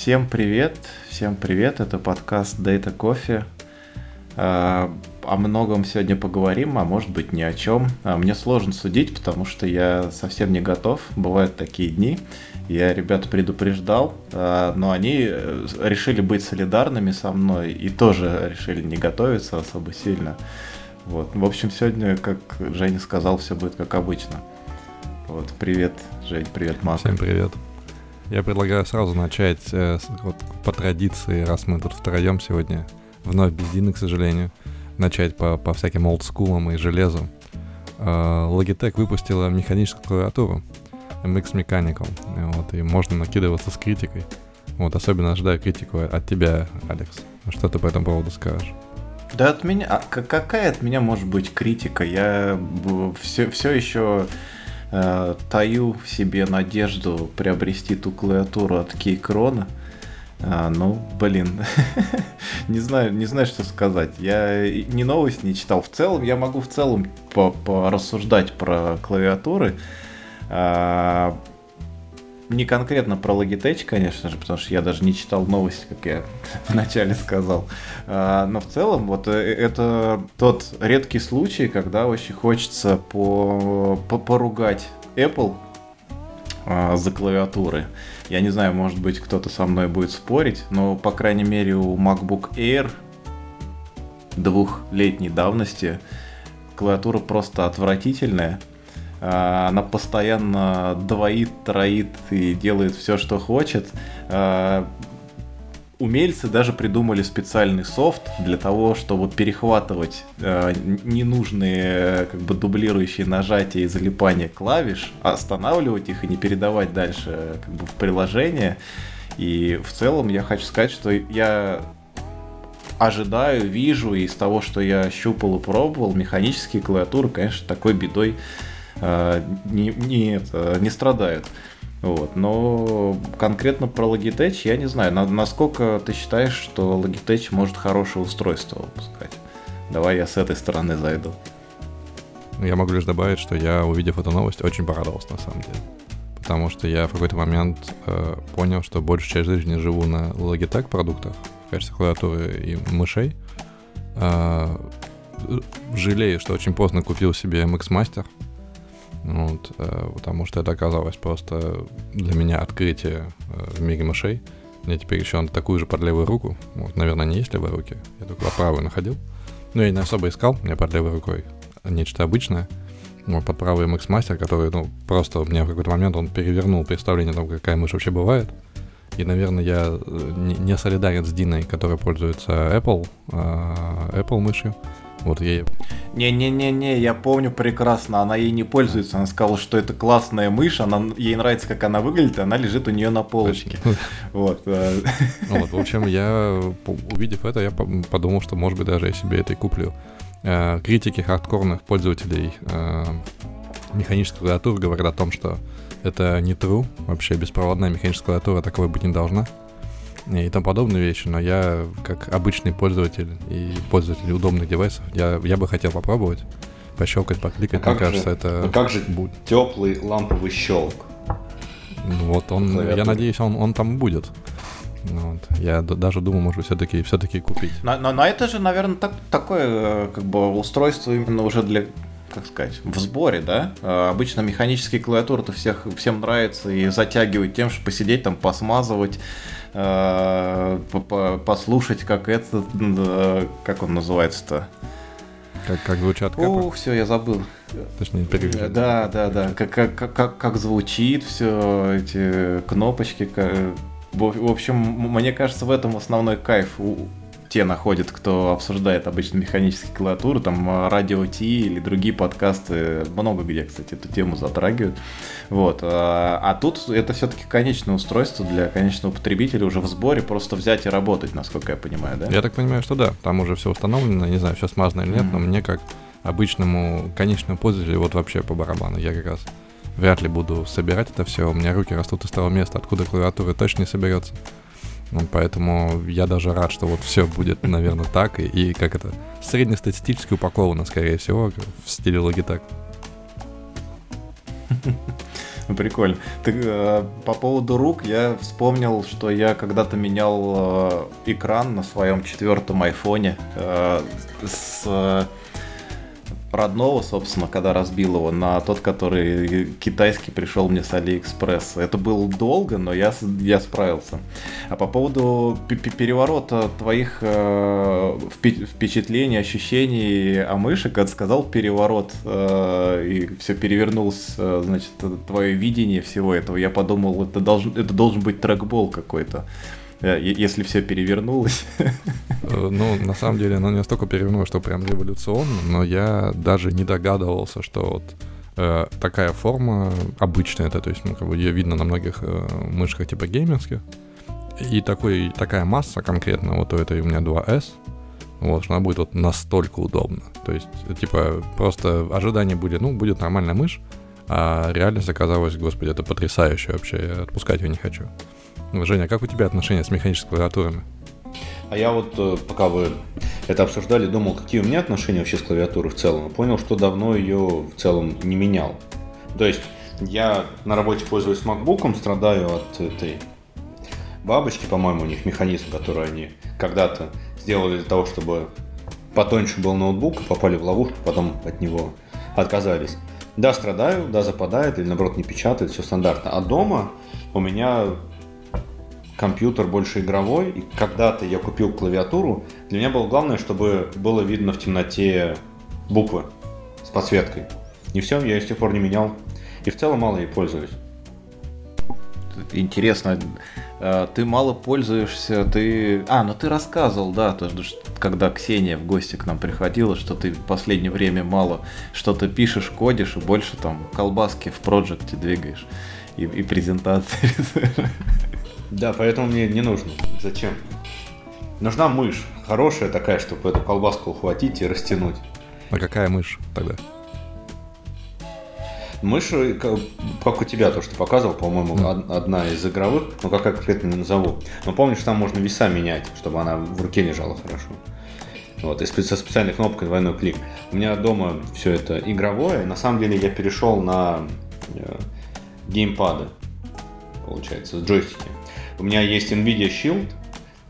Всем привет, всем привет, это подкаст Data Coffee. А, о многом сегодня поговорим, а может быть ни о чем. А, мне сложно судить, потому что я совсем не готов. Бывают такие дни. Я ребят предупреждал, а, но они э, решили быть солидарными со мной и тоже решили не готовиться особо сильно. Вот. В общем, сегодня, как Женя сказал, все будет как обычно. Вот, привет, Жень, привет, Мак. Всем привет. Я предлагаю сразу начать э, вот, по традиции, раз мы тут втроем сегодня, вновь без Дины, к сожалению, начать по, по всяким олдскулам и железу. Э, Logitech выпустила механическую клавиатуру MX Mechanical, вот, и можно накидываться с критикой. Вот, особенно ожидаю критику от тебя, Алекс. Что ты по этому поводу скажешь? Да от меня, а какая от меня может быть критика? Я все, все еще э, таю в себе надежду приобрести ту клавиатуру от Кейкрона. А, ну, блин, не знаю, не знаю, что сказать. Я ни новость не читал. В целом, я могу в целом порассуждать про клавиатуры. А, не конкретно про Logitech, конечно же, потому что я даже не читал новости, как я вначале сказал. А, но в целом, вот э, это тот редкий случай, когда очень хочется по, по поругать Apple а, за клавиатуры. Я не знаю, может быть, кто-то со мной будет спорить, но, по крайней мере, у MacBook Air двухлетней давности клавиатура просто отвратительная она постоянно двоит, троит и делает все, что хочет. А, умельцы даже придумали специальный софт для того, чтобы перехватывать э, ненужные как бы дублирующие нажатия и залипания клавиш, останавливать их и не передавать дальше как бы в приложение. И в целом я хочу сказать, что я ожидаю, вижу из того, что я щупал и пробовал, механические клавиатуры, конечно, такой бедой не, не, это, не страдают. Вот. Но конкретно про Logitech я не знаю, на, насколько ты считаешь, что Logitech может хорошее устройство выпускать. Давай я с этой стороны зайду. Я могу лишь добавить, что я, увидев эту новость, очень порадовался на самом деле. Потому что я в какой-то момент э, понял, что большую часть жизни живу на Logitech продуктах в качестве клавиатуры и мышей. Э, жалею, что очень поздно купил себе MX Master, вот, э, потому что это оказалось просто для меня открытие э, в мире мышей. Мне теперь еще надо такую же под левую руку. Вот, наверное, не есть левой руки. Я только по правой находил. Но я не особо искал, мне под левой рукой нечто обычное. Вот, под правый MX Master, который, ну, просто у меня в какой-то момент он перевернул представление о том, какая мышь вообще бывает. И, наверное, я э, не солидарен с Диной, которая пользуется Apple, Apple мышью. Вот ей. Не-не-не-не, я помню прекрасно, она ей не пользуется. Она сказала, что это классная мышь, она, ей нравится, как она выглядит, она лежит у нее на полочке. Вот. Вот, в общем, я, увидев это, я подумал, что, может быть, даже я себе это и куплю. Э, критики хардкорных пользователей э, механической клавиатуры говорят о том, что это не true, вообще беспроводная механическая клавиатура таковой быть не должна и тому подобные вещи, но я, как обычный пользователь и пользователь удобных девайсов, я, я бы хотел попробовать, пощелкать, покликать, а мне кажется, же, это... А как же будет теплый ламповый щелк? Ну вот он, Клавиатура. я надеюсь, он, он там будет. Ну вот. Я даже думаю, может все-таки все-таки купить. Но, но, но это же, наверное, так, такое э, как бы устройство именно уже для как сказать, в сборе, да? Э, обычно механические клавиатуры-то всех, всем нравится и затягивают тем, что посидеть там, посмазывать, послушать, как это, как он называется-то? Как, как звучат капы? Ух, все, я забыл. Точнее, перевели. Да, да, да. Как, как, как, как звучит все, эти кнопочки. Как... В общем, мне кажется, в этом основной кайф те находят, кто обсуждает обычно механические клавиатуры, там э, радио Ти или другие подкасты, много где, кстати, эту тему затрагивают. Вот. А, а тут это все-таки конечное устройство для конечного потребителя уже в сборе, просто взять и работать, насколько я понимаю, да? Я так понимаю, что да, там уже все установлено, не знаю, все смазано или нет, mm-hmm. но мне как обычному конечному пользователю вот вообще по барабану. Я как раз вряд ли буду собирать это все. У меня руки растут из того места, откуда клавиатура точно не соберется. Ну, поэтому я даже рад, что вот все будет, наверное, так. И, и как это, среднестатистически упаковано, скорее всего, в стиле Logitech. Прикольно. Ты, э, по поводу рук я вспомнил, что я когда-то менял э, экран на своем четвертом айфоне э, с родного, собственно, когда разбил его, на тот, который китайский пришел мне с Алиэкспресс. Это было долго, но я, я справился. А по поводу переворота твоих э, впечатлений, ощущений о мыши, когда сказал переворот, э, и все перевернулось, э, значит, твое видение всего этого, я подумал, это должен, это должен быть трекбол какой-то. Э, если все перевернулось. Э, ну, на самом деле, оно не настолько перевернулось, что прям революционно, но я даже не догадывался, что вот э, такая форма обычная, это, то есть, ну, как бы ее видно на многих э, мышках типа геймерских, и такой, такая масса конкретно, вот у этой у меня 2S, вот, что она будет вот настолько удобна. То есть, типа, просто ожидания были, ну, будет нормальная мышь, а реальность оказалась, господи, это потрясающе вообще, я отпускать ее не хочу. Женя, как у тебя отношения с механическими клавиатурами? А я вот, э, пока вы это обсуждали, думал, какие у меня отношения вообще с клавиатурой в целом. Понял, что давно ее в целом не менял. То есть я на работе пользуюсь MacBook, страдаю от этой бабочки, по-моему, у них механизм, который они когда-то сделали для того, чтобы потоньше был ноутбук, попали в ловушку, потом от него отказались. Да, страдаю, да, западает, или наоборот не печатает, все стандартно. А дома у меня компьютер больше игровой, и когда-то я купил клавиатуру, для меня было главное, чтобы было видно в темноте буквы с подсветкой. И все, я ее с тех пор не менял. И в целом мало ей пользуюсь. Интересно, а, ты мало пользуешься, ты... А, ну ты рассказывал, да, то, когда Ксения в гости к нам приходила, что ты в последнее время мало что-то пишешь, кодишь, и больше там колбаски в проекте двигаешь и, и презентации. Да, поэтому мне не нужно. Зачем? Нужна мышь. Хорошая такая, чтобы эту колбаску ухватить и растянуть. А какая мышь тогда? Мышь, э, как у тебя то, что показывал, по-моему, mm. одна из игровых, но какая конкретно не назову. Но помнишь, там можно веса менять, чтобы она в руке лежала хорошо. Вот, и со специальной кнопкой двойной клик. У меня дома все это игровое. На самом деле я перешел на э, геймпады, получается, с джойстики. У меня есть NVIDIA Shield.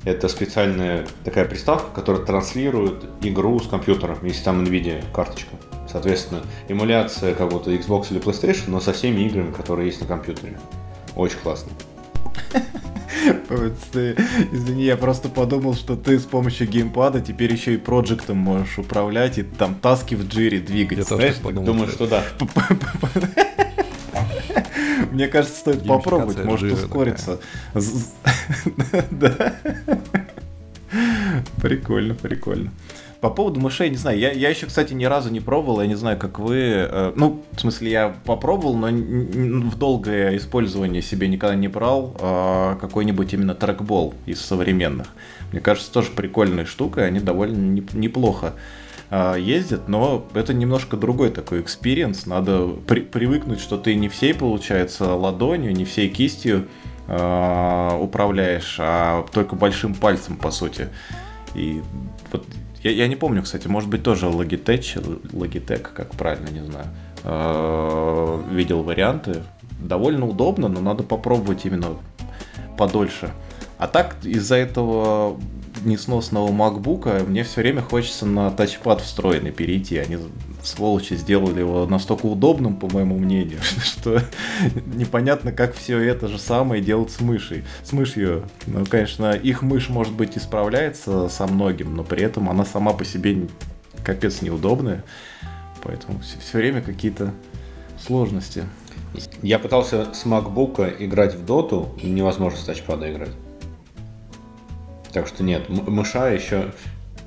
Это специальная такая приставка, которая транслирует игру с компьютера, если там NVIDIA карточка. Соответственно, эмуляция как будто Xbox или PlayStation, но со всеми играми, которые есть на компьютере. Очень классно. Извини, я просто подумал, что ты с помощью геймпада теперь еще и проектом можешь управлять и там таски в джире двигать. Я тоже подумал. Думаю, что да. Мне кажется, стоит попробовать, может ускориться. Да. Прикольно, прикольно. По поводу мышей, не знаю, я, я еще, кстати, ни разу не пробовал, я не знаю, как вы. Э, ну, в смысле, я попробовал, но в долгое использование себе никогда не брал э, какой-нибудь именно трекбол из современных. Мне кажется, тоже прикольная штука, они довольно не, неплохо а, ездит, но это немножко другой такой experience. Надо при привыкнуть, что ты не всей, получается, ладонью, не всей кистью э, управляешь, а только большим пальцем, по сути. И вот я, я не помню, кстати, может быть, тоже Logitech, Logitech, как правильно, не знаю, э, видел варианты. Довольно удобно, но надо попробовать именно подольше. А так из-за этого несносного макбука мне все время хочется на тачпад встроенный перейти. Они, сволочи, сделали его настолько удобным, по моему мнению, что непонятно, как все это же самое делать с мышей. С мышью, ну, конечно, их мышь, может быть, и справляется со многим, но при этом она сама по себе капец неудобная. Поэтому все время какие-то сложности. Я пытался с MacBook играть в доту, невозможно с тачпада играть. Так что нет, мыша еще,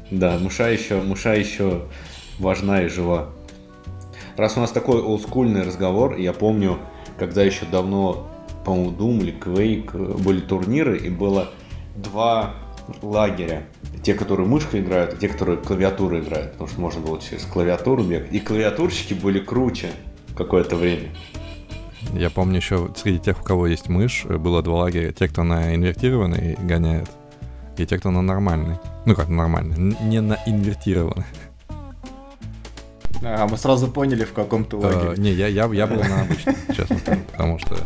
да, мыша еще, мыша еще важна и жива. Раз у нас такой олдскульный разговор, я помню, когда еще давно, по-моему, Doom или Quake были турниры, и было два лагеря. Те, которые мышкой играют, и те, которые клавиатурой играют. Потому что можно было через клавиатуру бегать. И клавиатурщики были круче какое-то время. Я помню еще среди тех, у кого есть мышь, было два лагеря. Те, кто на инвертированный гоняет, и те, кто на нормальный. Ну как нормальный, не на инвертированный. А, мы сразу поняли, в каком ты Э, лагере. Не, я, я, я был на обычном, честно скажу, потому что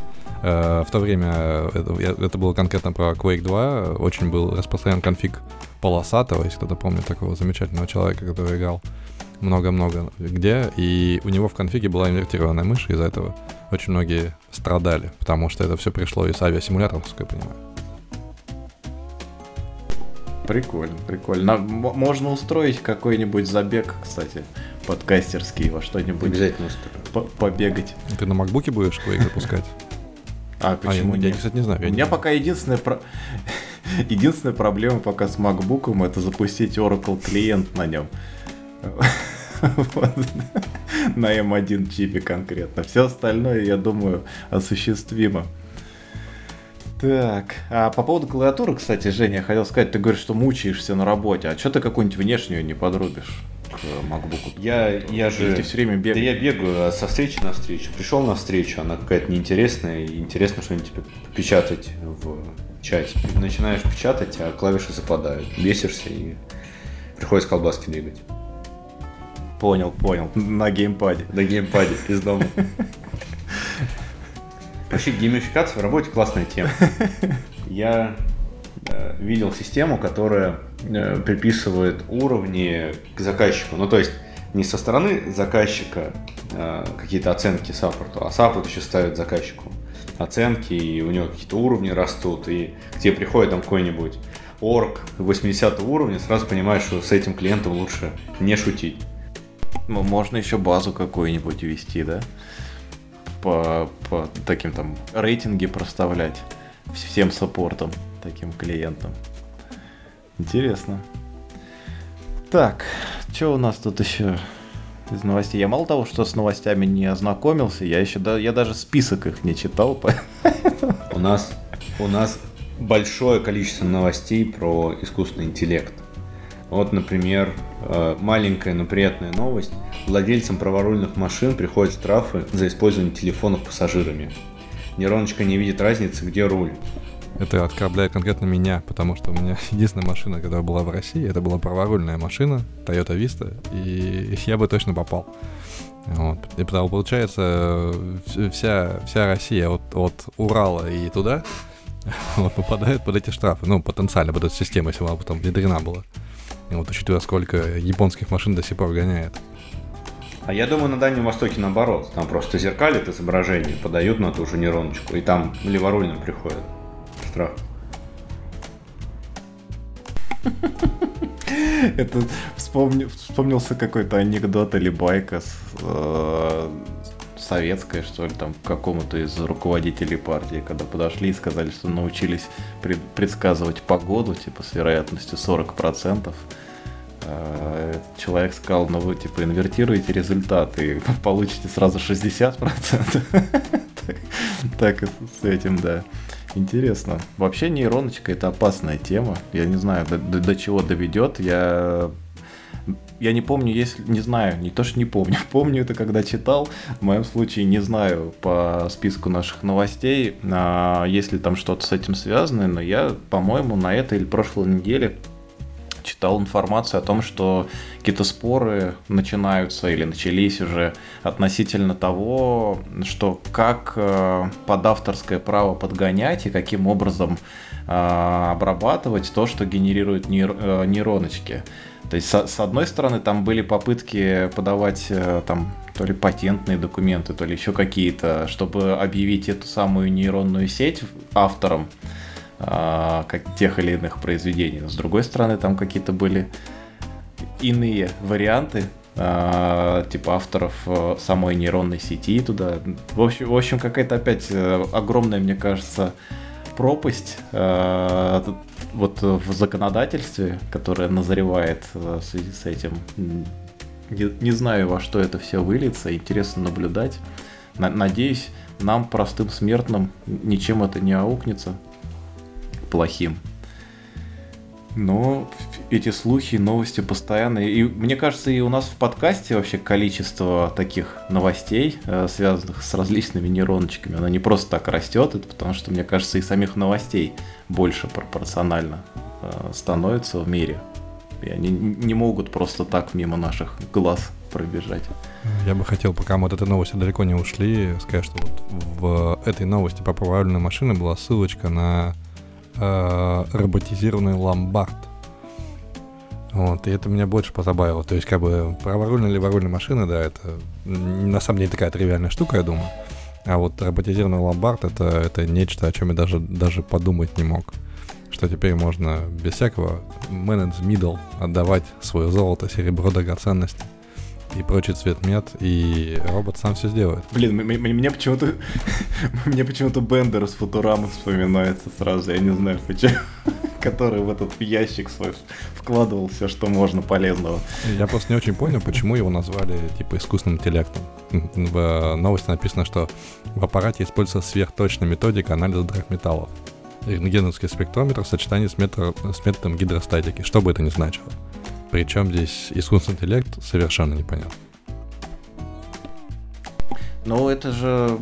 э, в то время, это, я- это было конкретно про Quake 2, очень был распространен конфиг полосатого, если кто-то помнит такого замечательного человека, который играл много-много где, и у него в конфиге была инвертированная мышь, из-за этого очень многие страдали, потому что это все пришло из авиасимуляторов, насколько я понимаю. Прикольно, прикольно. Можно устроить какой-нибудь забег, кстати, подкастерский во что-нибудь Обязательно устрою. побегать. Ты на макбуке будешь Quake запускать? А А, я, почему я, нет? кстати, не знаю. я У не меня знаю. пока единственная, про- единственная проблема пока с MacBook это запустить Oracle клиент на нем. Вот. На M1 чипе конкретно. Все остальное, я думаю, осуществимо. Так, а по поводу клавиатуры, кстати, Женя, я хотел сказать, ты говоришь, что мучаешься на работе, а что ты какую-нибудь внешнюю не подрубишь к MacBook? Я, я же... Ты все время Да бегаешь? я бегаю со встречи на встречу. Пришел на встречу, она какая-то неинтересная, и интересно что-нибудь тебе печатать в чате. Начинаешь печатать, а клавиши западают. Бесишься и приходится колбаски двигать. Понял, понял, на геймпаде. На геймпаде из дома. Вообще геймификация в работе классная тема. Я э, видел систему, которая э, приписывает уровни к заказчику. Ну, то есть не со стороны заказчика э, какие-то оценки саппорту, а саппорт еще ставит заказчику оценки, и у него какие-то уровни растут, и к тебе приходит там какой-нибудь орг 80 уровня, сразу понимаешь, что с этим клиентом лучше не шутить. Ну, можно еще базу какую-нибудь ввести, да? По, по таким там рейтинги проставлять вс- всем саппортам, таким клиентам. Интересно. Так, что у нас тут еще из новостей? Я мало того, что с новостями не ознакомился, я еще да, я даже список их не читал. У нас, у нас большое количество новостей про искусственный интеллект. Вот, например, э, маленькая, но приятная новость. Владельцам праворульных машин приходят штрафы за использование телефонов пассажирами. Нейроночка не видит разницы, где руль. Это оскорбляет конкретно меня, потому что у меня единственная машина, которая была в России, это была праворульная машина, Toyota Vista, и я бы точно попал. Вот. И потому получается, вс- вся, вся Россия от, от Урала и туда вот, попадает под эти штрафы. Ну, потенциально под эту систему, если она потом внедрена была. И вот учитывая, сколько японских машин до сих пор гоняет. А я думаю, на Дальнем Востоке наоборот. Там просто зеркалят изображение, подают на ту же нейроночку, и там леворульным приходит штраф. Это вспомни- вспомнился какой-то анекдот или байка с, э, советская, что ли, там, какому-то из руководителей партии, когда подошли и сказали, что научились пред- предсказывать погоду, типа, с вероятностью 40%. Э, Человек сказал, ну вы типа инвертируете результаты и получите сразу 60%. Так- с этим, да. Интересно. Вообще нейроночка это опасная тема. Я не знаю, до- до чего доведет. Я я не помню, если не знаю, не то что не помню, помню это когда читал. В моем случае не знаю по списку наших новостей, а, есть ли там что-то с этим связано, но я, по-моему, на этой или прошлой неделе читал информацию о том, что какие-то споры начинаются или начались уже относительно того, что как э, под авторское право подгонять и каким образом э, обрабатывать то, что генерируют нейр- э, нейроночки. То есть, со- с одной стороны, там были попытки подавать э, там то ли патентные документы, то ли еще какие-то, чтобы объявить эту самую нейронную сеть автором а, как тех или иных произведений. Но с другой стороны, там какие-то были иные варианты, а, типа авторов э, самой нейронной сети туда. В общем, в общем какая-то опять э, огромная, мне кажется, пропасть э, вот в законодательстве, которое назревает э, в связи с этим. Не, не знаю, во что это все выльется, интересно наблюдать. На- надеюсь, нам, простым смертным, ничем это не аукнется плохим. Но эти слухи, новости постоянные. И мне кажется, и у нас в подкасте вообще количество таких новостей, э, связанных с различными нейроночками, оно не просто так растет, это потому что, мне кажется, и самих новостей больше пропорционально э, становится в мире. И они не могут просто так мимо наших глаз пробежать. Я бы хотел, пока мы от этой новости далеко не ушли, сказать, что вот в этой новости про правильную машину была ссылочка на э, роботизированный ломбард. Вот, и это меня больше позабавило. То есть, как бы, праворульная леворульная машина, да, это на самом деле такая тривиальная штука, я думаю. А вот роботизированный ломбард это, это нечто, о чем я даже, даже подумать не мог. Что теперь можно без всякого manage middle отдавать свое золото, серебро, драгоценности и прочий цвет мед, и робот сам все сделает. Блин, мне почему-то мне почему-то Бендер из Футурамы вспоминается сразу, я не знаю почему который в этот ящик свой вкладывал все, что можно полезного. Я просто не очень понял, почему его назвали типа искусственным интеллектом. В новости написано, что в аппарате используется сверхточная методика анализа драгметаллов. Рентгеновский спектрометр в сочетании с, метро, с методом гидростатики, что бы это ни значило. Причем здесь искусственный интеллект совершенно непонятно. Ну, это же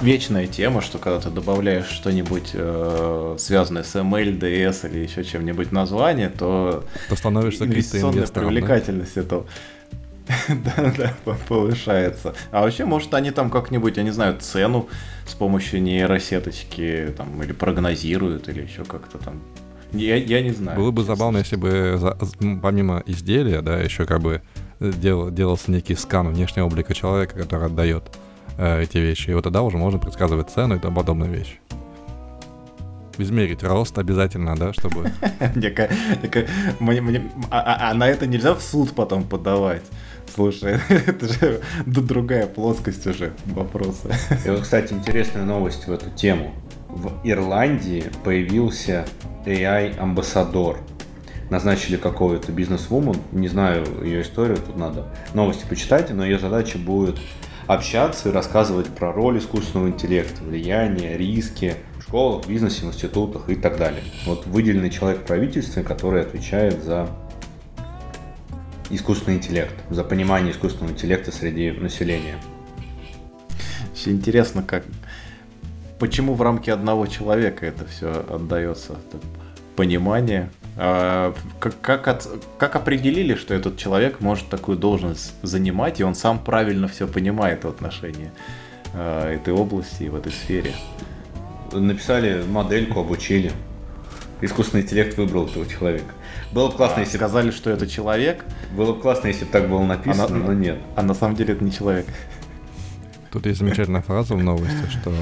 вечная тема, что когда ты добавляешь что-нибудь э, связанное с ML, DS или еще чем-нибудь название, то, то становишься инвестиционная привлекательность да? этого да, да, повышается. А вообще, может, они там как-нибудь, я не знаю, цену с помощью нейросеточки там или прогнозируют, или еще как-то там. Я, я не знаю. Было бы забавно, если бы за, помимо изделия, да, еще как бы дел, делался некий скан внешнего облика человека, который отдает э, эти вещи. И вот тогда уже можно предсказывать цену и тому подобные вещи. Измерить рост обязательно, да, чтобы... А, а, а на это нельзя в суд потом подавать? Слушай, это же другая плоскость уже вопроса. И вот, кстати, интересная новость в эту тему. В Ирландии появился AI-амбассадор. Назначили какого-то бизнес-вумен, не знаю ее историю, тут надо новости почитать, но ее задача будет общаться и рассказывать про роль искусственного интеллекта, влияние, риски в школах, бизнесе, в институтах и так далее. Вот выделенный человек в правительстве, который отвечает за искусственный интеллект, за понимание искусственного интеллекта среди населения. Все интересно, как почему в рамки одного человека это все отдается понимание а, как, как, от, как определили, что этот человек может такую должность занимать, и он сам правильно все понимает в отношении э, этой области и в этой сфере? Написали модельку, обучили. Искусственный интеллект выбрал этого человека. Было бы классно, а, если... Сказали, что это человек. Было бы классно, если бы так было написано, а на... но нет. А на самом деле это не человек. Тут есть замечательная фраза в новости, что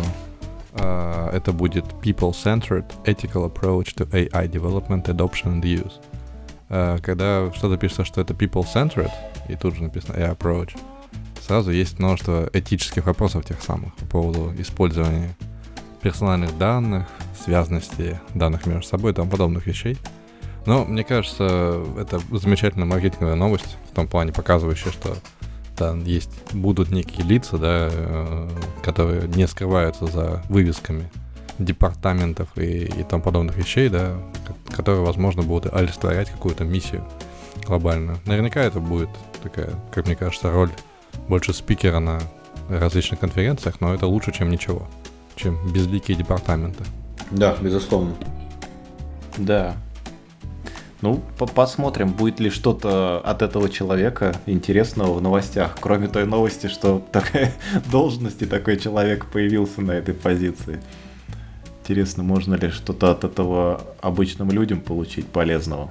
это будет people-centered ethical approach to AI development, adoption and use. Uh, когда что-то пишется, что это people-centered, и тут же написано AI approach, сразу есть множество этических вопросов тех самых по поводу использования персональных данных, связанности данных между собой и тому подобных вещей. Но мне кажется, это замечательная маркетинговая новость, в том плане показывающая, что там есть, будут некие лица, да, э, которые не скрываются за вывесками департаментов и, и тому подобных вещей, да, которые, возможно, будут олицетворять какую-то миссию глобальную. Наверняка это будет такая, как мне кажется, роль больше спикера на различных конференциях, но это лучше, чем ничего, чем безликие департаменты. Да, безусловно. Да, ну, посмотрим, будет ли что-то от этого человека интересного в новостях, кроме той новости, что такая должность и такой человек появился на этой позиции. Интересно, можно ли что-то от этого обычным людям получить полезного.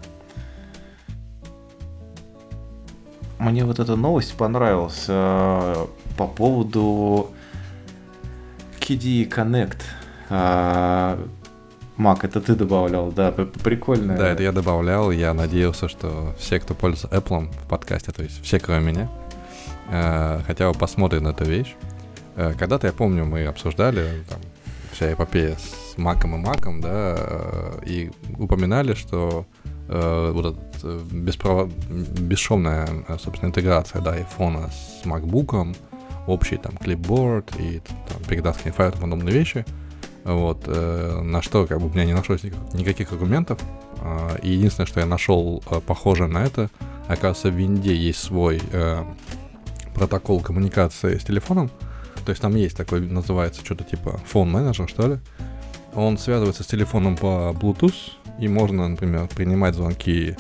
Мне вот эта новость понравилась э, по поводу KDE Connect. Э, Мак, это ты добавлял, да, прикольно. Да, это я добавлял, я надеялся, что все, кто пользуется Apple в подкасте, то есть все, кроме меня, э, хотя бы посмотрят на эту вещь. Э, когда-то, я помню, мы обсуждали там, вся эпопея с Маком и Маком, да, э, и упоминали, что вот эта беспров... бесшовная, э, собственно, интеграция, да, iPhone с MacBook, общий там клипборд и там, передатские файлы и подобные вещи — вот, э, на что как бы у меня не нашлось никаких, аргументов. Э, единственное, что я нашел э, похоже на это, оказывается, в винде есть свой э, протокол коммуникации с телефоном. То есть там есть такой, называется что-то типа фон менеджер, что ли. Он связывается с телефоном по Bluetooth, и можно, например, принимать звонки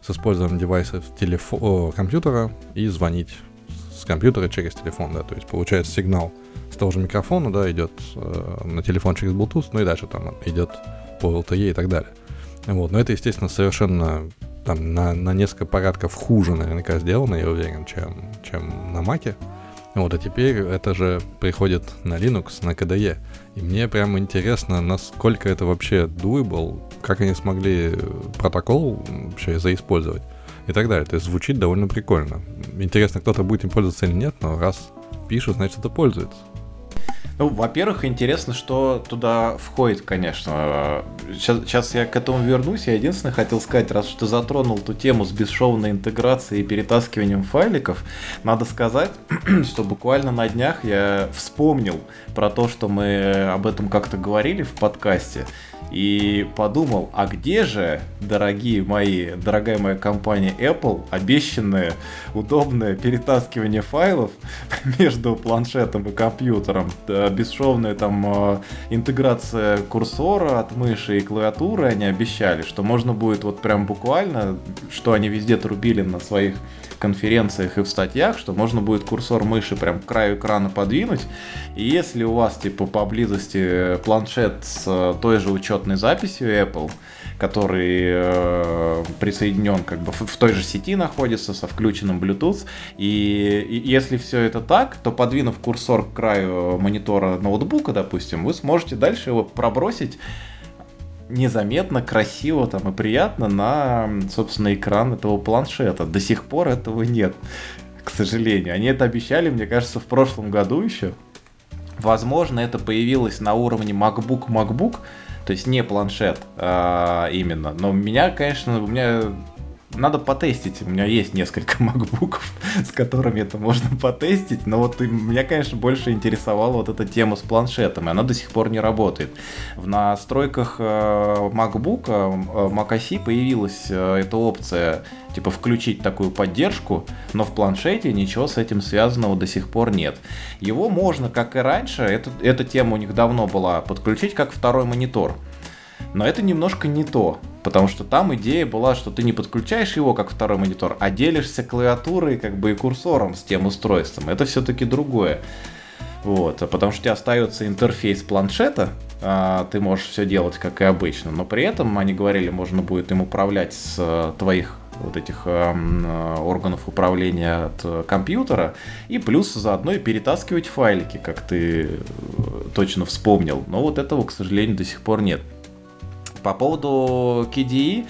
с использованием девайсов телефо- компьютера и звонить с компьютера через телефон, да, то есть получается сигнал с того же микрофона, да, идет э, на телефон через Bluetooth, ну и дальше там идет по LTE и так далее. Вот, но это, естественно, совершенно там на, на несколько порядков хуже наверняка сделано, я уверен, чем, чем на Маке. Вот, а теперь это же приходит на Linux, на KDE. И мне прям интересно, насколько это вообще doable, как они смогли протокол вообще заиспользовать и так далее. То есть звучит довольно прикольно. Интересно, кто-то будет им пользоваться или нет, но раз пишут, значит это пользуется. Ну, во-первых, интересно, что туда входит, конечно. Сейчас, сейчас я к этому вернусь. Я единственное хотел сказать, раз что затронул ту тему с бесшовной интеграцией и перетаскиванием файликов, надо сказать, что буквально на днях я вспомнил про то, что мы об этом как-то говорили в подкасте и подумал, а где же, дорогие мои, дорогая моя компания Apple, обещанное удобное перетаскивание файлов между планшетом и компьютером, бесшовная там э, интеграция курсора от мыши и клавиатуры, они обещали, что можно будет вот прям буквально, что они везде трубили на своих конференциях и в статьях, что можно будет курсор мыши прям к краю экрана подвинуть, и если у вас типа поблизости планшет с той же учетной записью Apple, который э, присоединен как бы в, в той же сети находится со включенным Bluetooth. И, и если все это так, то подвинув курсор к краю монитора ноутбука, допустим, вы сможете дальше его пробросить незаметно, красиво там и приятно на, собственно, экран этого планшета. До сих пор этого нет, к сожалению. Они это обещали, мне кажется, в прошлом году еще. Возможно, это появилось на уровне MacBook MacBook, то есть не планшет а, именно. Но меня, конечно, у меня надо потестить. У меня есть несколько макбуков, с которыми это можно потестить. Но вот меня, конечно, больше интересовала вот эта тема с планшетом. И она до сих пор не работает. В настройках MacBook, Mac OS появилась э, эта опция типа включить такую поддержку, но в планшете ничего с этим связанного до сих пор нет. Его можно, как и раньше, это, эта тема у них давно была, подключить как второй монитор. Но это немножко не то, потому что там идея была, что ты не подключаешь его как второй монитор, а делишься клавиатурой как бы и курсором с тем устройством. Это все-таки другое. Вот, потому что у тебя остается интерфейс планшета, а, ты можешь все делать как и обычно, но при этом, они говорили, можно будет им управлять с э, твоих вот этих э, органов управления от э, компьютера, и плюс заодно и перетаскивать файлики, как ты э, точно вспомнил. Но вот этого, к сожалению, до сих пор нет. По поводу KDE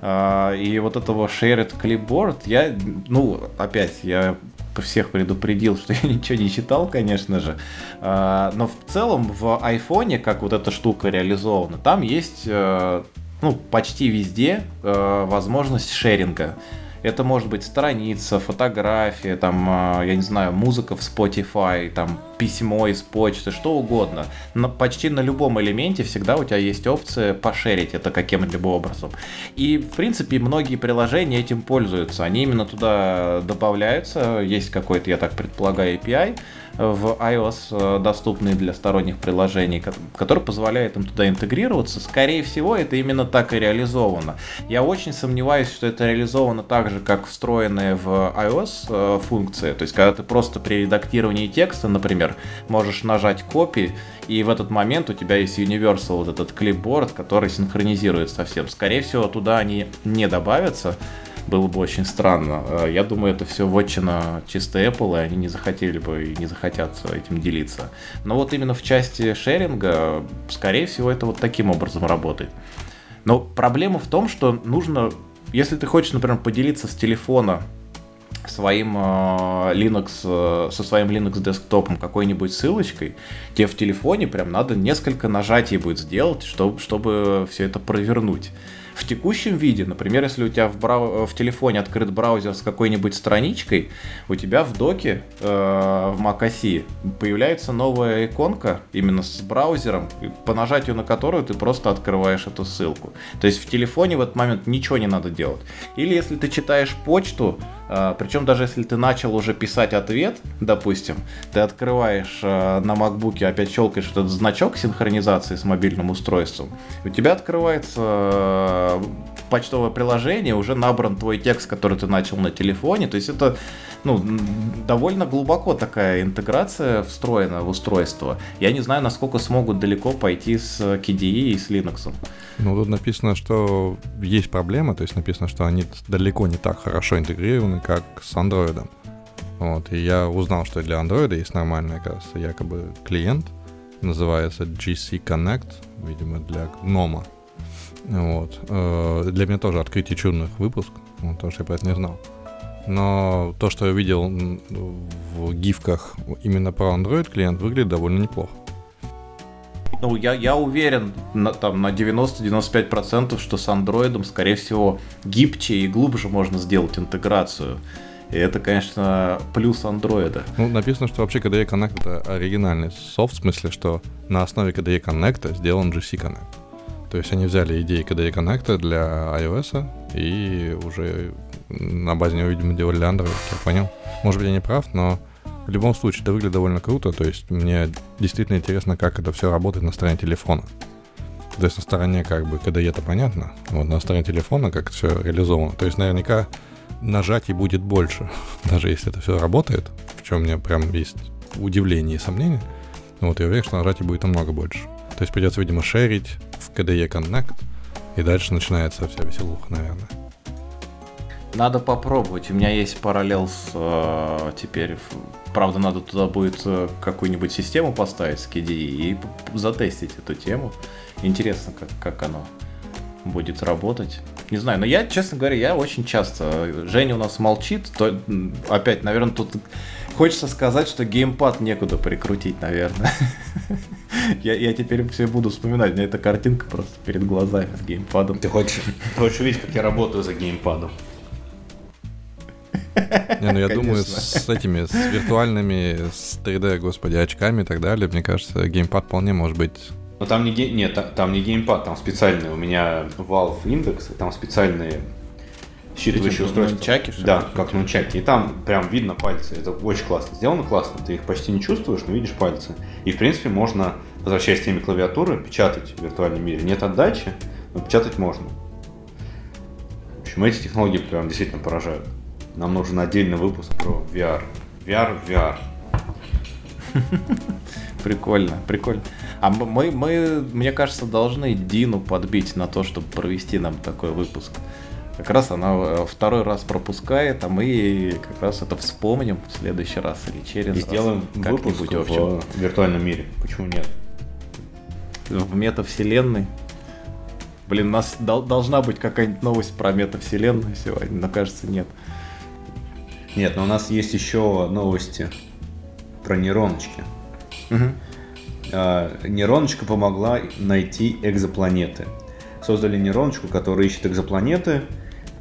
э, и вот этого Shared Clipboard, я, ну, опять, я всех предупредил, что я ничего не читал, конечно же. Э, но в целом в айфоне, как вот эта штука реализована, там есть, э, ну, почти везде э, возможность шеринга. Это может быть страница, фотография, там, а, я не знаю, музыка в Spotify, там, письмо из почты, что угодно. Но почти на любом элементе всегда у тебя есть опция пошерить это каким-либо образом. И, в принципе, многие приложения этим пользуются. Они именно туда добавляются. Есть какой-то, я так предполагаю, API, в iOS э, доступный для сторонних приложений, который позволяет им туда интегрироваться. Скорее всего, это именно так и реализовано. Я очень сомневаюсь, что это реализовано так же, как встроенные в iOS э, функции. То есть, когда ты просто при редактировании текста, например, можешь нажать копи, и в этот момент у тебя есть Universal, вот этот клипборд, который синхронизирует совсем. Скорее всего, туда они не добавятся было бы очень странно. Э, я думаю, это все вотчина чисто Apple, и они не захотели бы и не захотят этим делиться. Но вот именно в части шеринга, скорее всего, это вот таким образом работает. Но проблема в том, что нужно, если ты хочешь, например, поделиться с телефона своим э, Linux, э, со своим Linux десктопом какой-нибудь ссылочкой, тебе в телефоне прям надо несколько нажатий будет сделать, чтобы, чтобы все это провернуть. В текущем виде, например, если у тебя в, брау... в телефоне открыт браузер с какой-нибудь страничкой, у тебя в доке э, в macOS появляется новая иконка именно с браузером, по нажатию на которую ты просто открываешь эту ссылку. То есть в телефоне в этот момент ничего не надо делать. Или если ты читаешь почту, э, причем даже если ты начал уже писать ответ, допустим, ты открываешь э, на MacBook, опять щелкаешь этот значок синхронизации с мобильным устройством, у тебя открывается почтовое приложение, уже набран твой текст, который ты начал на телефоне. То есть это ну, довольно глубоко такая интеграция встроена в устройство. Я не знаю, насколько смогут далеко пойти с KDE и с Linux. Ну, тут написано, что есть проблема, то есть написано, что они далеко не так хорошо интегрированы, как с Android. Вот, и я узнал, что для Android есть нормальный, кажется, якобы клиент, называется GC Connect, видимо, для GNOME. Вот. Э, для меня тоже открытие чудных выпуск, потому что я про это не знал. Но то, что я видел в гифках именно про Android клиент, выглядит довольно неплохо. Ну, я, я уверен на, там, на 90-95%, что с Android, скорее всего, гибче и глубже можно сделать интеграцию. И это, конечно, плюс андроида. Ну, написано, что вообще KDE Connect это оригинальный софт, в смысле, что на основе KDE Connect сделан GC Connect. То есть они взяли идеи KDE Connect для iOS и уже на базе него, видимо, делали Android, я понял. Может быть, я не прав, но в любом случае это выглядит довольно круто. То есть мне действительно интересно, как это все работает на стороне телефона. То есть на стороне как бы KDE это понятно, вот на стороне телефона как это все реализовано. То есть наверняка нажатий будет больше, даже если это все работает, в чем у меня прям есть удивление и сомнение. Вот я уверен, что нажатий будет намного больше. То есть придется, видимо, шерить в KDE Connect, и дальше начинается вся веселуха, наверное. Надо попробовать. У меня есть параллел с э, теперь. Правда, надо туда будет э, какую-нибудь систему поставить с KDE и затестить эту тему. Интересно, как, как оно будет работать. Не знаю, но я, честно говоря, я очень часто... Женя у нас молчит, то опять, наверное, тут хочется сказать, что геймпад некуда прикрутить, наверное. я, я теперь все буду вспоминать, у меня эта картинка просто перед глазами с геймпадом. Ты хочешь, хочешь увидеть, как я работаю за геймпадом? Не, ну я думаю, с этими, с виртуальными, с 3D, господи, очками и так далее, мне кажется, геймпад вполне может быть но там не, нет, там не геймпад, там специальный. У меня Valve Index, там специальные считывающие устройства. Нунчаки, да, как нунчаки. И там прям видно пальцы. Это очень классно. Сделано классно. Ты их почти не чувствуешь, но видишь пальцы. И, в принципе, можно, возвращаясь к теме клавиатуры, печатать в виртуальном мире. Нет отдачи, но печатать можно. В общем, эти технологии прям действительно поражают. Нам нужен отдельный выпуск про VR. VR VR. Прикольно, прикольно. А мы, мы, мне кажется, должны Дину подбить на то, чтобы провести нам такой выпуск. Как раз она э, второй раз пропускает, а мы как раз это вспомним в следующий раз или через И раз. сделаем выпуск в, в виртуальном мире. Почему нет? В метавселенной. Блин, у нас дол- должна быть какая-нибудь новость про метавселенную сегодня, но кажется, нет. Нет, но у нас есть еще новости про нейроночки. Угу. Нейроночка помогла найти экзопланеты. Создали нейроночку, которая ищет экзопланеты.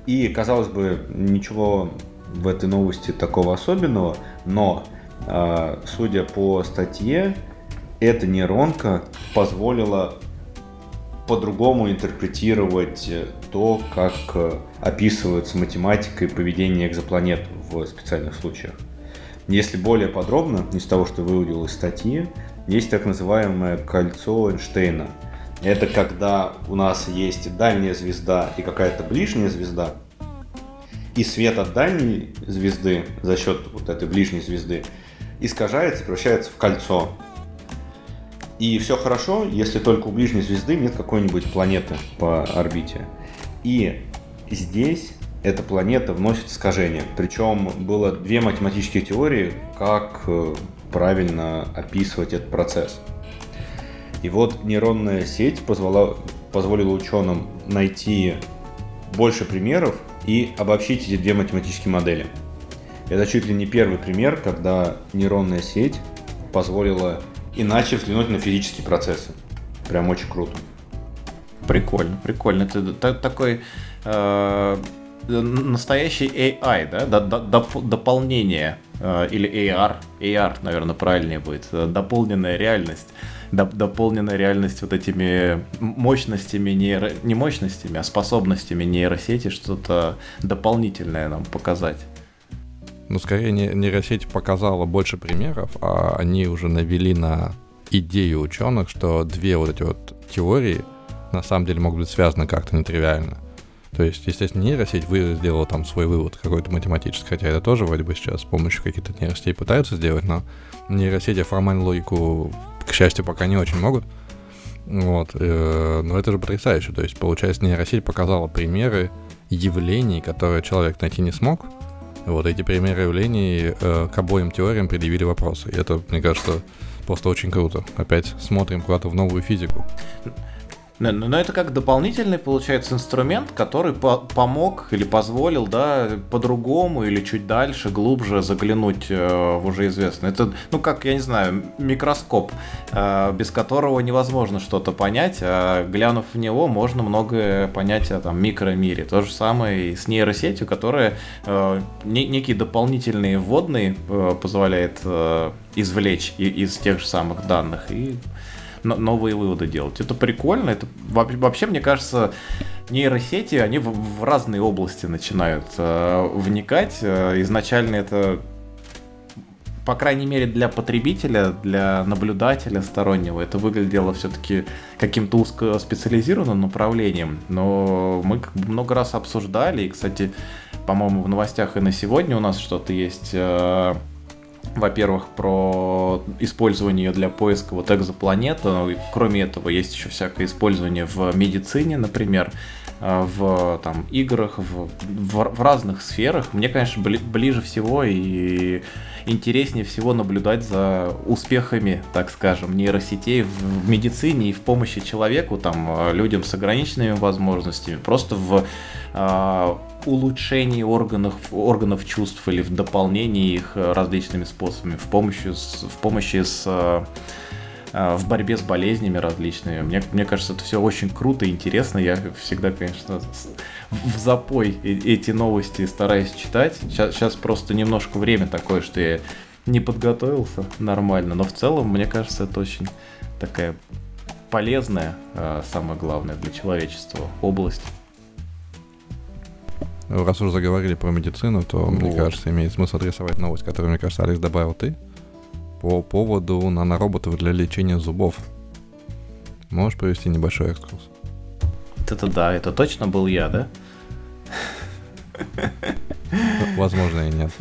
И, казалось бы, ничего в этой новости такого особенного, но, а, судя по статье, эта нейронка позволила по-другому интерпретировать то, как описывается математика и поведение экзопланет в специальных случаях. Если более подробно, из того, что выудил из статьи, есть так называемое кольцо Эйнштейна. Это когда у нас есть дальняя звезда и какая-то ближняя звезда, и свет от дальней звезды за счет вот этой ближней звезды искажается, превращается в кольцо. И все хорошо, если только у ближней звезды нет какой-нибудь планеты по орбите. И здесь эта планета вносит искажение. Причем было две математические теории, как э, правильно описывать этот процесс. И вот нейронная сеть позвола, позволила ученым найти больше примеров и обобщить эти две математические модели. Это чуть ли не первый пример, когда нейронная сеть позволила иначе взглянуть на физические процессы. Прям очень круто. Прикольно, прикольно. Это такой э, настоящий AI, да, дополнение э, или AR, AR, наверное, правильнее будет, э, дополненная реальность, дополненная реальность вот этими мощностями, нейро... не мощностями, а способностями нейросети что-то дополнительное нам показать. Ну, скорее, нейросеть показала больше примеров, а они уже навели на идею ученых, что две вот эти вот теории на самом деле могут быть связаны как-то нетривиально. То есть, естественно, нейросеть вы сделала там свой вывод какой-то математический, хотя это тоже вроде бы сейчас с помощью каких-то нейросетей пытаются сделать, но нейросети формальную логику, к счастью, пока не очень могут. Вот, э, но это же потрясающе. То есть, получается, нейросеть показала примеры явлений, которые человек найти не смог. Вот эти примеры явлений э, к обоим теориям предъявили вопросы. И это, мне кажется, просто очень круто. Опять смотрим куда-то в новую физику. Но, но это как дополнительный, получается, инструмент, который по помог или позволил, да, по-другому или чуть дальше, глубже заглянуть э, в уже известное. Это, ну, как, я не знаю, микроскоп, э, без которого невозможно что-то понять, а глянув в него, можно многое понять о там, микромире. То же самое и с нейросетью, которая э, не, некие дополнительные вводные э, позволяет э, извлечь из тех же самых данных и новые выводы делать. Это прикольно. Это вообще, мне кажется, нейросети, они в, в разные области начинают э, вникать. Э, изначально это по крайней мере, для потребителя, для наблюдателя стороннего, это выглядело все-таки каким-то узкоспециализированным направлением. Но мы много раз обсуждали, и, кстати, по-моему, в новостях и на сегодня у нас что-то есть э, во-первых, про использование ее для поиска вот экзопланет. Кроме этого, есть еще всякое использование в медицине, например, э, в там, играх, в, в, в разных сферах. Мне, конечно, бли, ближе всего и интереснее всего наблюдать за успехами, так скажем, нейросетей в медицине и в помощи человеку, там, э, людям с ограниченными возможностями, просто в э, улучшении органов, органов чувств или в дополнении их э, различными способами, в помощи с, в помощи с э, в борьбе с болезнями различными. Мне, мне кажется, это все очень круто и интересно. Я всегда, конечно, в запой эти новости стараюсь читать. Сейчас, сейчас просто немножко время такое, что я не подготовился нормально. Но в целом, мне кажется, это очень такая полезная, самое главное, для человечества область. Раз уже заговорили про медицину, то, вот. мне кажется, имеет смысл адресовать новость, которую, мне кажется, Алекс добавил ты, по поводу нанороботов для лечения зубов. Можешь провести небольшой экскурс? Это да, это точно был я, да? Возможно, и нет.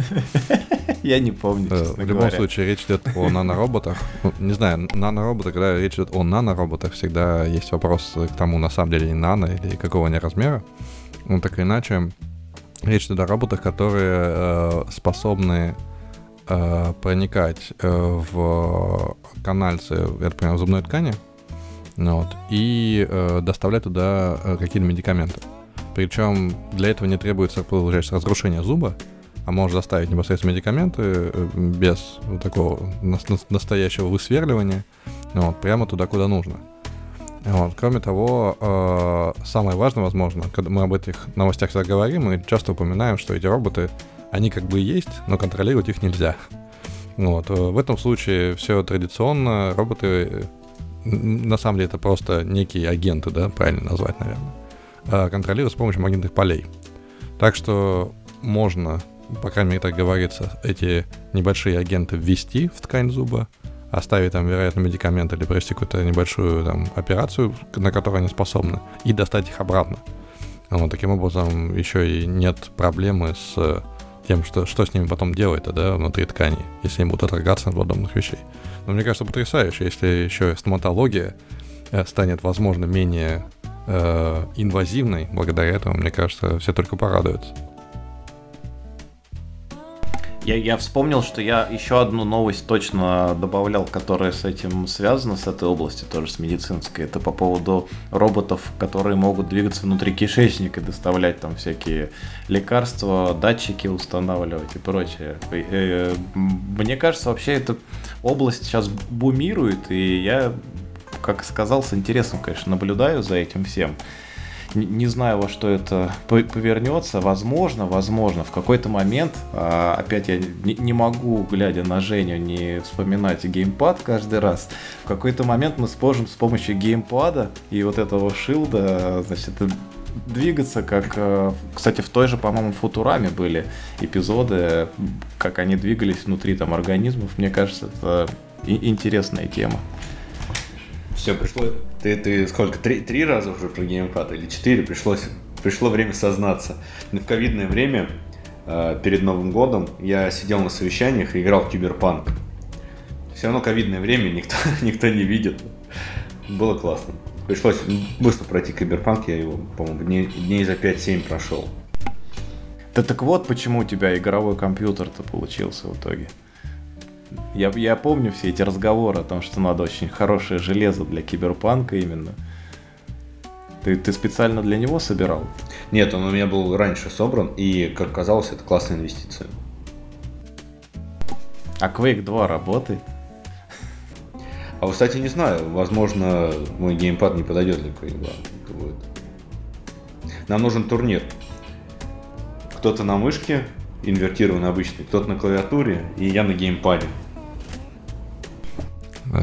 Я не помню, э, В любом говоря. случае, речь идет о нанороботах. Не знаю, нанороботы, когда речь идет о нанороботах, всегда есть вопрос к тому, на самом деле, нано или какого они размера. Ну, так или иначе, Речь идет о роботах, которые э, способны э, проникать э, в канальцы, я понимаю, зубной ткани, вот, и э, доставлять туда э, какие-то медикаменты. Причем для этого не требуется, получается, разрушение зуба, а можно доставить непосредственно медикаменты э, без вот такого настоящего высверливания, вот, прямо туда, куда нужно. Вот. Кроме того, э, самое важное, возможно, когда мы об этих новостях всегда говорим, мы часто упоминаем, что эти роботы, они как бы есть, но контролировать их нельзя. Вот. Э, в этом случае все традиционно, роботы, на самом деле это просто некие агенты, да, правильно назвать, наверное, э, контролируют с помощью магнитных полей. Так что можно, по крайней мере так говорится, эти небольшие агенты ввести в ткань зуба, оставить там, вероятно, медикаменты или провести какую-то небольшую там операцию, на которую они способны, и достать их обратно. Вот, таким образом, еще и нет проблемы с тем, что, что с ними потом делать, да, внутри ткани, если они будут отторгаться от подобных вещей. Но мне кажется, потрясающе, если еще стоматология э, станет, возможно, менее э, инвазивной благодаря этому, мне кажется, все только порадуются. Я, я вспомнил, что я еще одну новость точно добавлял, которая с этим связана, с этой областью, тоже с медицинской. Это по поводу роботов, которые могут двигаться внутри кишечника, доставлять там всякие лекарства, датчики устанавливать и прочее. Э, мне кажется, вообще эта область сейчас бумирует, и я, как сказал, с интересом, конечно, наблюдаю за этим всем не знаю, во что это повернется. Возможно, возможно, в какой-то момент, а, опять я не могу, глядя на Женю, не вспоминать геймпад каждый раз. В какой-то момент мы сможем с помощью геймпада и вот этого шилда, значит, двигаться, как, э, кстати, в той же, по-моему, Футураме были эпизоды, как они двигались внутри там организмов. Мне кажется, это интересная тема. Все, пришло. Ты, ты сколько? Три, три раза уже про геймпад или четыре пришлось пришло время сознаться. В ковидное время, э, перед Новым годом, я сидел на совещаниях и играл в киберпанк. Все равно ковидное время, никто, никто не видит. Было классно. Пришлось быстро пройти киберпанк, я его, по-моему, дней, дней за 5-7 прошел. Да так вот почему у тебя игровой компьютер-то получился в итоге. Я, я помню все эти разговоры о том, что надо очень хорошее железо для киберпанка именно. Ты, ты специально для него собирал? Нет, он у меня был раньше собран, и, как казалось, это классная инвестиция. А Quake 2 работает? А кстати, не знаю, возможно, мой геймпад не подойдет для Quake 2. Будет. Нам нужен турнир. Кто-то на мышке, инвертированный обычный, кто-то на клавиатуре, и я на геймпаде.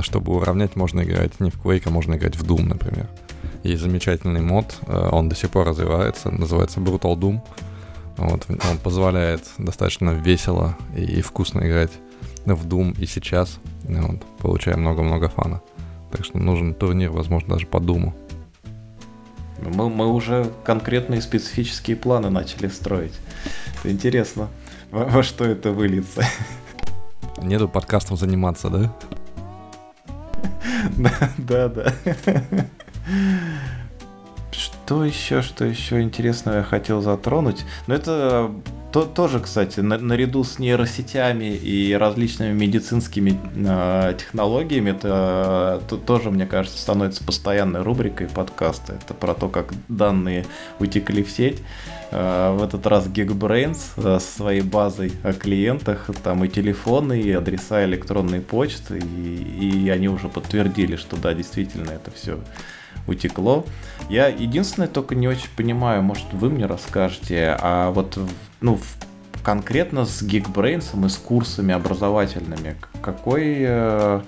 Чтобы уравнять, можно играть не в Quake, а можно играть в Doom, например. Есть замечательный мод, э, он до сих пор развивается, называется Brutal Doom. Вот, он позволяет достаточно весело и вкусно играть в Doom и сейчас. Вот, получая много-много фана. Так что нужен турнир, возможно, даже по Думу. Мы, мы уже конкретные специфические планы начали строить. Это интересно, во, во что это выльется. Нету подкастом заниматься, да? Да, да, да. Что еще, что еще интересного я хотел затронуть? Ну, это то, тоже, кстати, на, наряду с нейросетями и различными медицинскими э, технологиями, это то, тоже, мне кажется, становится постоянной рубрикой подкаста. Это про то, как данные утекли в сеть. Э, в этот раз Geekbrains э, со своей базой о клиентах, там и телефоны, и адреса электронной почты, и, и они уже подтвердили, что да, действительно, это все утекло. Я единственное только не очень понимаю, может вы мне расскажете, а вот ну, конкретно с Geekbrains и с курсами образовательными, какой э,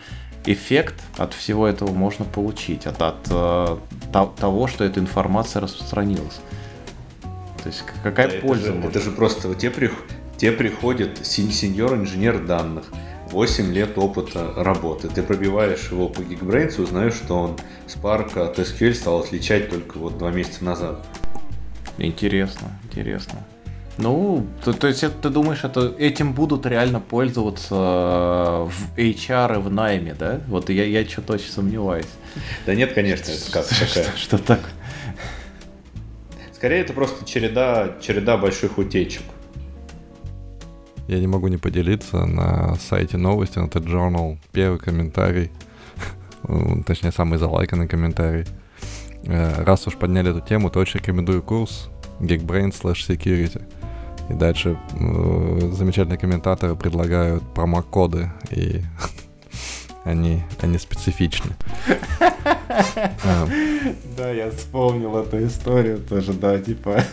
эффект от всего этого можно получить, от, от э, того, что эта информация распространилась? То есть какая да, польза? Это же, это же просто те, при, те приходят сеньор-инженер данных, 8 лет опыта работы. Ты пробиваешь его по Geekbrains и узнаешь, что он Spark от SQL стал отличать только вот два месяца назад. Интересно, интересно. Ну, то, то есть это, ты думаешь, это этим будут реально пользоваться э, в HR и в найме, да? Вот я, я что-то очень сомневаюсь. Да нет, конечно, это как что, такая. Что, что так? Скорее, это просто череда, череда больших утечек. Я не могу не поделиться на сайте новости, на TED Journal, первый комментарий, точнее, самый залайканный комментарий. Э, раз уж подняли эту тему, то очень рекомендую курс Geekbrain slash Security. И дальше э, замечательные комментаторы предлагают промокоды, и они, они специфичны. Да, я вспомнил эту историю тоже, да, типа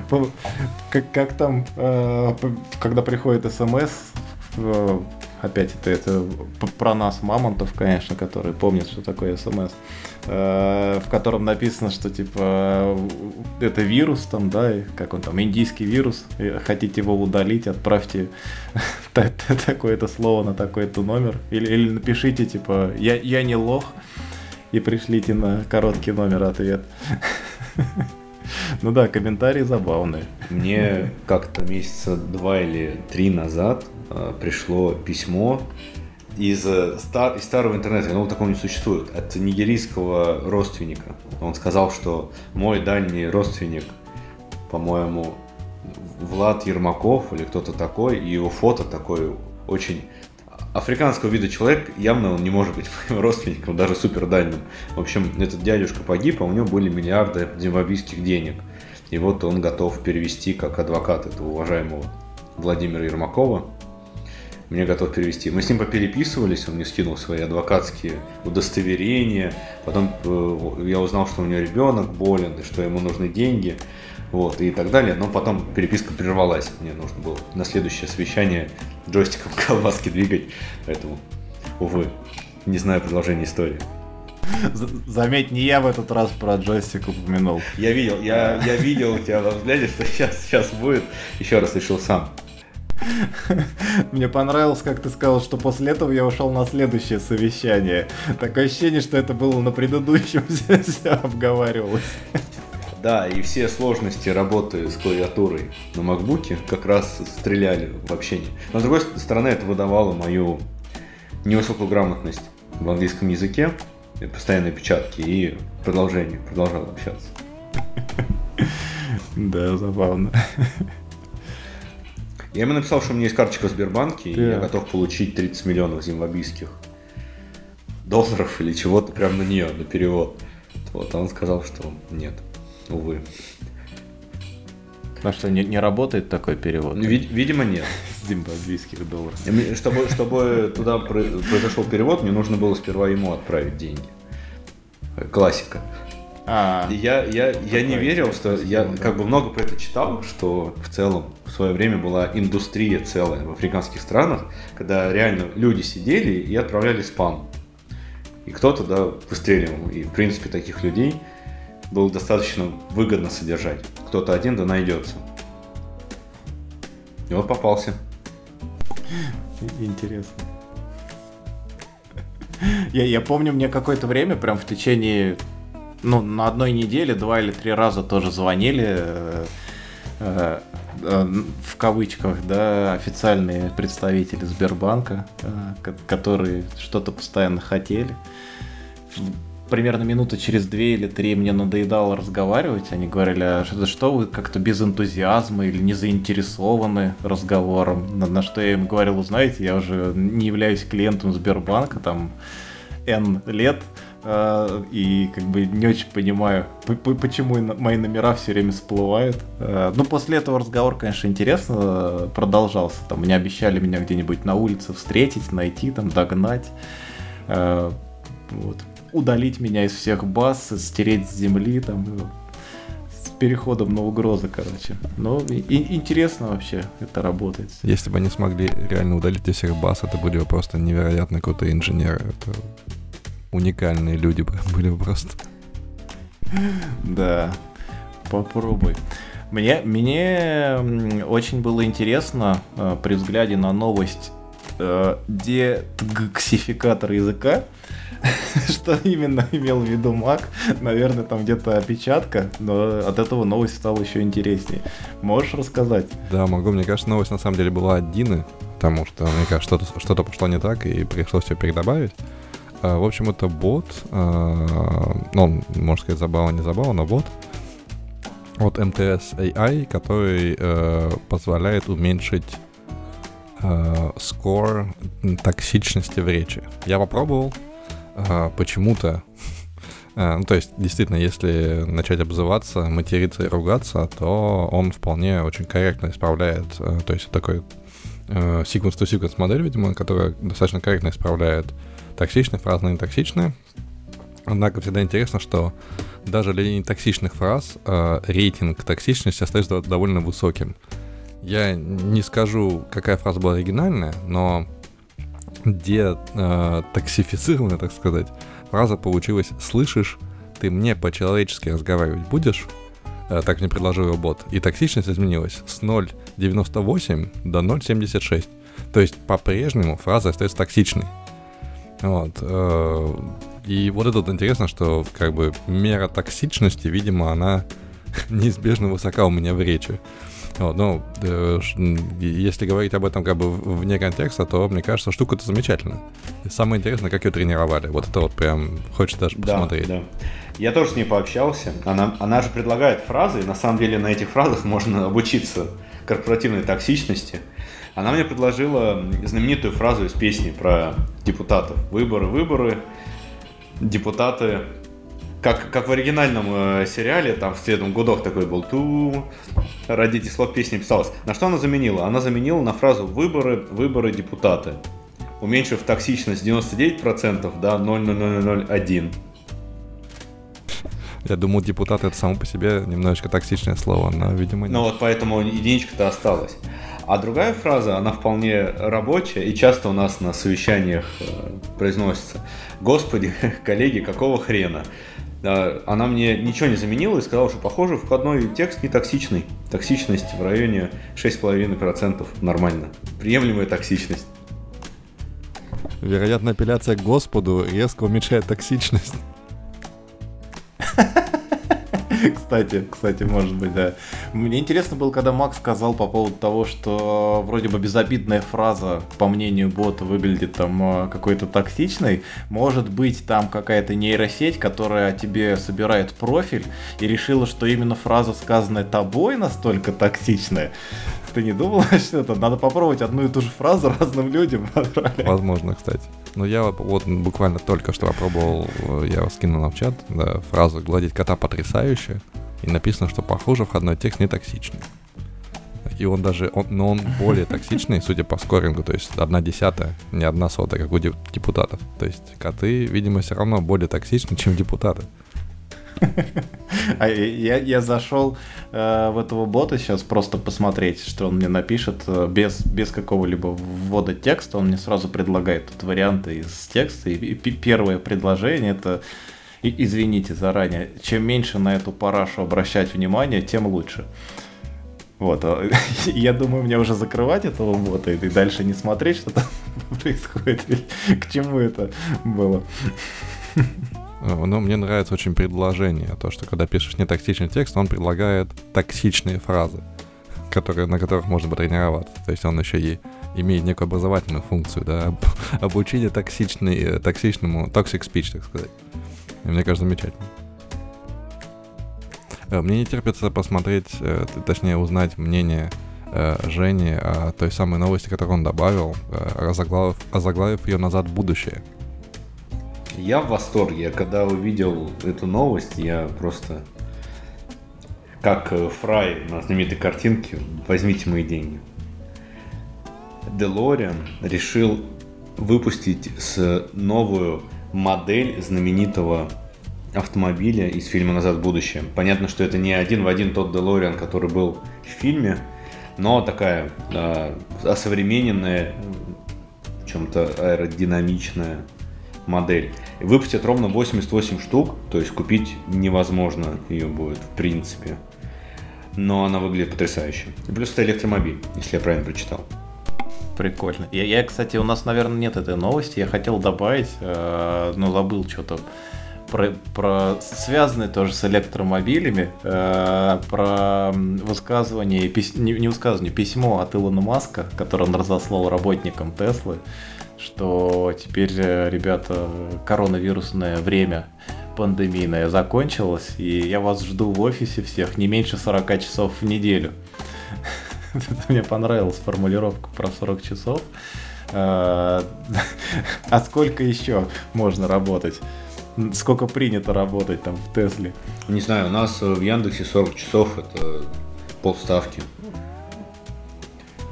как, как там, э, когда приходит смс, э, опять это, это про нас, мамонтов, конечно, которые помнят, что такое смс, э, в котором написано, что типа это вирус там, да, как он там, индийский вирус, хотите его удалить, отправьте такое-то слово на такой-то номер, или, или напишите типа я, я не лох, и пришлите на короткий номер ответ. Ну да, комментарии забавные. Мне как-то месяца два или три назад э, пришло письмо из, э, стар, из старого интернета, ну, такого не существует, от нигерийского родственника. Он сказал, что мой дальний родственник, по-моему, Влад Ермаков или кто-то такой, и его фото такое очень африканского вида человек, явно он не может быть моим родственником, даже супер дальним. В общем, этот дядюшка погиб, а у него были миллиарды зимбабвийских денег. И вот он готов перевести как адвокат этого уважаемого Владимира Ермакова. Мне готов перевести. Мы с ним попереписывались, он мне скинул свои адвокатские удостоверения. Потом э, я узнал, что у него ребенок болен, и что ему нужны деньги вот, и так далее. Но потом переписка прервалась. Мне нужно было на следующее совещание джойстиком колбаски двигать. Поэтому, увы, не знаю продолжение истории. Заметь, не я в этот раз про джойстик упомянул. Я видел, я, я видел у тебя во взгляде, что сейчас, сейчас будет. Еще раз решил сам. Мне понравилось, как ты сказал, что после этого я ушел на следующее совещание. Такое ощущение, что это было на предыдущем все обговаривалось. Да, и все сложности работы с клавиатурой на макбуке как раз стреляли в общении. Но с другой стороны, это выдавало мою невысокую грамотность в английском языке, постоянные печатки и продолжение, продолжал общаться. Да, забавно. Я ему написал, что у меня есть карточка в Сбербанке, и я готов получить 30 миллионов зимбабвийских долларов или чего-то прямо на нее, на перевод. Вот, а он сказал, что нет, увы. А что, не, не работает такой перевод? Вид- видимо, нет. Зимбабвийских долларов. Чтобы, чтобы туда произошел перевод, мне нужно было сперва ему отправить деньги. Классика. А, я, я, я не верил, что я как бы много про это читал, что в целом в свое время была индустрия целая в африканских странах, когда реально люди сидели и отправляли спам. И кто-то, да, выстреливал. И, в принципе, таких людей было достаточно выгодно содержать. Кто-то один, да найдется. И вот попался. Интересно. Я, я помню, мне какое-то время, прям в течение ну, на одной неделе два или три раза тоже звонили, э, э, э, в кавычках, да, официальные представители Сбербанка, которые что-то постоянно хотели. Примерно минуты через две или три мне надоедало разговаривать. Они говорили, а что, что вы как-то без энтузиазма или не заинтересованы разговором. На, на что я им говорил, знаете, я уже не являюсь клиентом Сбербанка, там, N лет, а, и как бы не очень понимаю, почему мои номера все время всплывают. А, ну, после этого разговор, конечно, интересно продолжался. Там мне обещали меня где-нибудь на улице встретить, найти, там, догнать. Вот. Удалить меня из всех баз, стереть с земли, там, с переходом на угрозы, короче. Но и, и, интересно вообще это работает. Если бы они смогли реально удалить из всех баз, это были бы просто невероятно крутые инженеры. Это уникальные люди были просто. Да, попробуй. Мне, мне очень было интересно э, при взгляде на новость э, детоксификатор языка, что именно имел в виду Мак. Наверное, там где-то опечатка, но от этого новость стала еще интереснее. Можешь рассказать? Да, могу. Мне кажется, новость на самом деле была от Дины, потому что, мне кажется, что-то что пошло не так, и пришлось все передобавить. А, в общем, это бот, а, ну, можно сказать, забава, не забава, но бот от МТС AI, который э, позволяет уменьшить э, скор токсичности в речи. Я попробовал, э, почему-то ну, то есть, действительно, если начать обзываться, материться и ругаться, то он вполне очень корректно исправляет, то есть такой sequence-to-sequence модель, видимо, которая достаточно корректно исправляет токсичных фраз на нетоксичные. Однако всегда интересно, что даже для нетоксичных фраз э, рейтинг токсичности остается довольно высоким. Я не скажу, какая фраза была оригинальная, но где э, токсифицированная, так сказать, фраза получилась «слышишь, ты мне по-человечески разговаривать будешь?» э, Так мне предложил его бот. И токсичность изменилась с 0,98 до 0,76. То есть по-прежнему фраза остается токсичной. Вот. Э, и вот это вот интересно, что как бы мера токсичности, видимо, она неизбежно высока у меня в речи. Вот, ну, э, если говорить об этом как бы вне контекста, то мне кажется, штука-то замечательная. И самое интересное, как ее тренировали. Вот это вот прям хочется даже посмотреть. Да, да. Я тоже с ней пообщался. Она, она же предлагает фразы, и на самом деле на этих фразах можно обучиться корпоративной токсичности. Она мне предложила знаменитую фразу из песни про депутатов. Выборы, выборы, депутаты. Как, как в оригинальном э, сериале, там в следом гудок такой был, ту, ради этих слов песни писалась. На что она заменила? Она заменила на фразу выборы, выборы, депутаты. Уменьшив токсичность 99% до 0,0001. Я думал, депутат это само по себе немножечко токсичное слово, но, видимо, нет. Ну вот поэтому единичка-то осталась. А другая фраза, она вполне рабочая и часто у нас на совещаниях э, произносится. Господи, коллеги, какого хрена? Она мне ничего не заменила и сказала, что, похоже, входной текст не токсичный. Токсичность в районе 6,5% нормально. Приемлемая токсичность. Вероятно, апелляция к Господу резко уменьшает токсичность. Кстати, кстати, может быть, да. Мне интересно было, когда Макс сказал по поводу того, что вроде бы безобидная фраза, по мнению бота, выглядит там э, какой-то токсичной. Может быть, там какая-то нейросеть, которая тебе собирает профиль и решила, что именно фраза, сказанная тобой, настолько токсичная. Ты не думал, что это? Надо попробовать одну и ту же фразу разным людям Возможно, кстати. Но я вот буквально только что опробовал, э, я скинул в чат, да, фразу «гладить кота потрясающе», и написано, что похоже, входной текст не токсичный. И он даже, он, но он более токсичный, судя по скорингу, то есть одна десятая, не одна сотая, как у депутатов. То есть коты, видимо, все равно более токсичны, чем депутаты. А я, я зашел э, в этого бота сейчас просто посмотреть, что он мне напишет э, без, без какого-либо ввода текста. Он мне сразу предлагает тут варианты из текста. И, и первое предложение это и, извините заранее, чем меньше на эту парашу обращать внимание, тем лучше. Вот, а, я думаю, мне уже закрывать этого бота и дальше не смотреть, что там происходит, к чему это было. Но мне нравится очень предложение, то, что когда пишешь не токсичный текст, он предлагает токсичные фразы, которые, на которых можно потренироваться. То есть он еще и имеет некую образовательную функцию, да, обучение токсичный, токсичному, toxic speech, так сказать. И мне кажется, замечательно. Э, мне не терпится посмотреть, э, точнее узнать мнение э, Жени о той самой новости, которую он добавил, озаглавив, озаглавив ее «Назад в будущее». Я в восторге. Когда увидел эту новость, я просто как Фрай на знаменитой картинке «Возьмите мои деньги». Делориан решил выпустить с новую модель знаменитого автомобиля из фильма «Назад в будущее». Понятно, что это не один в один тот Делориан, который был в фильме, но такая да, осовремененная, в чем-то аэродинамичная модель. Выпустят ровно 88 штук, то есть купить невозможно ее будет в принципе. Но она выглядит потрясающе. Плюс это электромобиль, если я правильно прочитал. Прикольно. Я, я, кстати, у нас, наверное, нет этой новости. Я хотел добавить, э, но забыл что-то про, про связанные тоже с электромобилями, э, про высказывание, пис, не, не высказывание, письмо от Илона Маска, которое он разослал работникам Теслы, что теперь, э, ребята, коронавирусное время пандемийное закончилось, и я вас жду в офисе всех не меньше 40 часов в неделю. Мне понравилась формулировка про 40 часов. А, а сколько еще можно работать? Сколько принято работать там в Тесле? Не знаю, у нас в Яндексе 40 часов это полставки.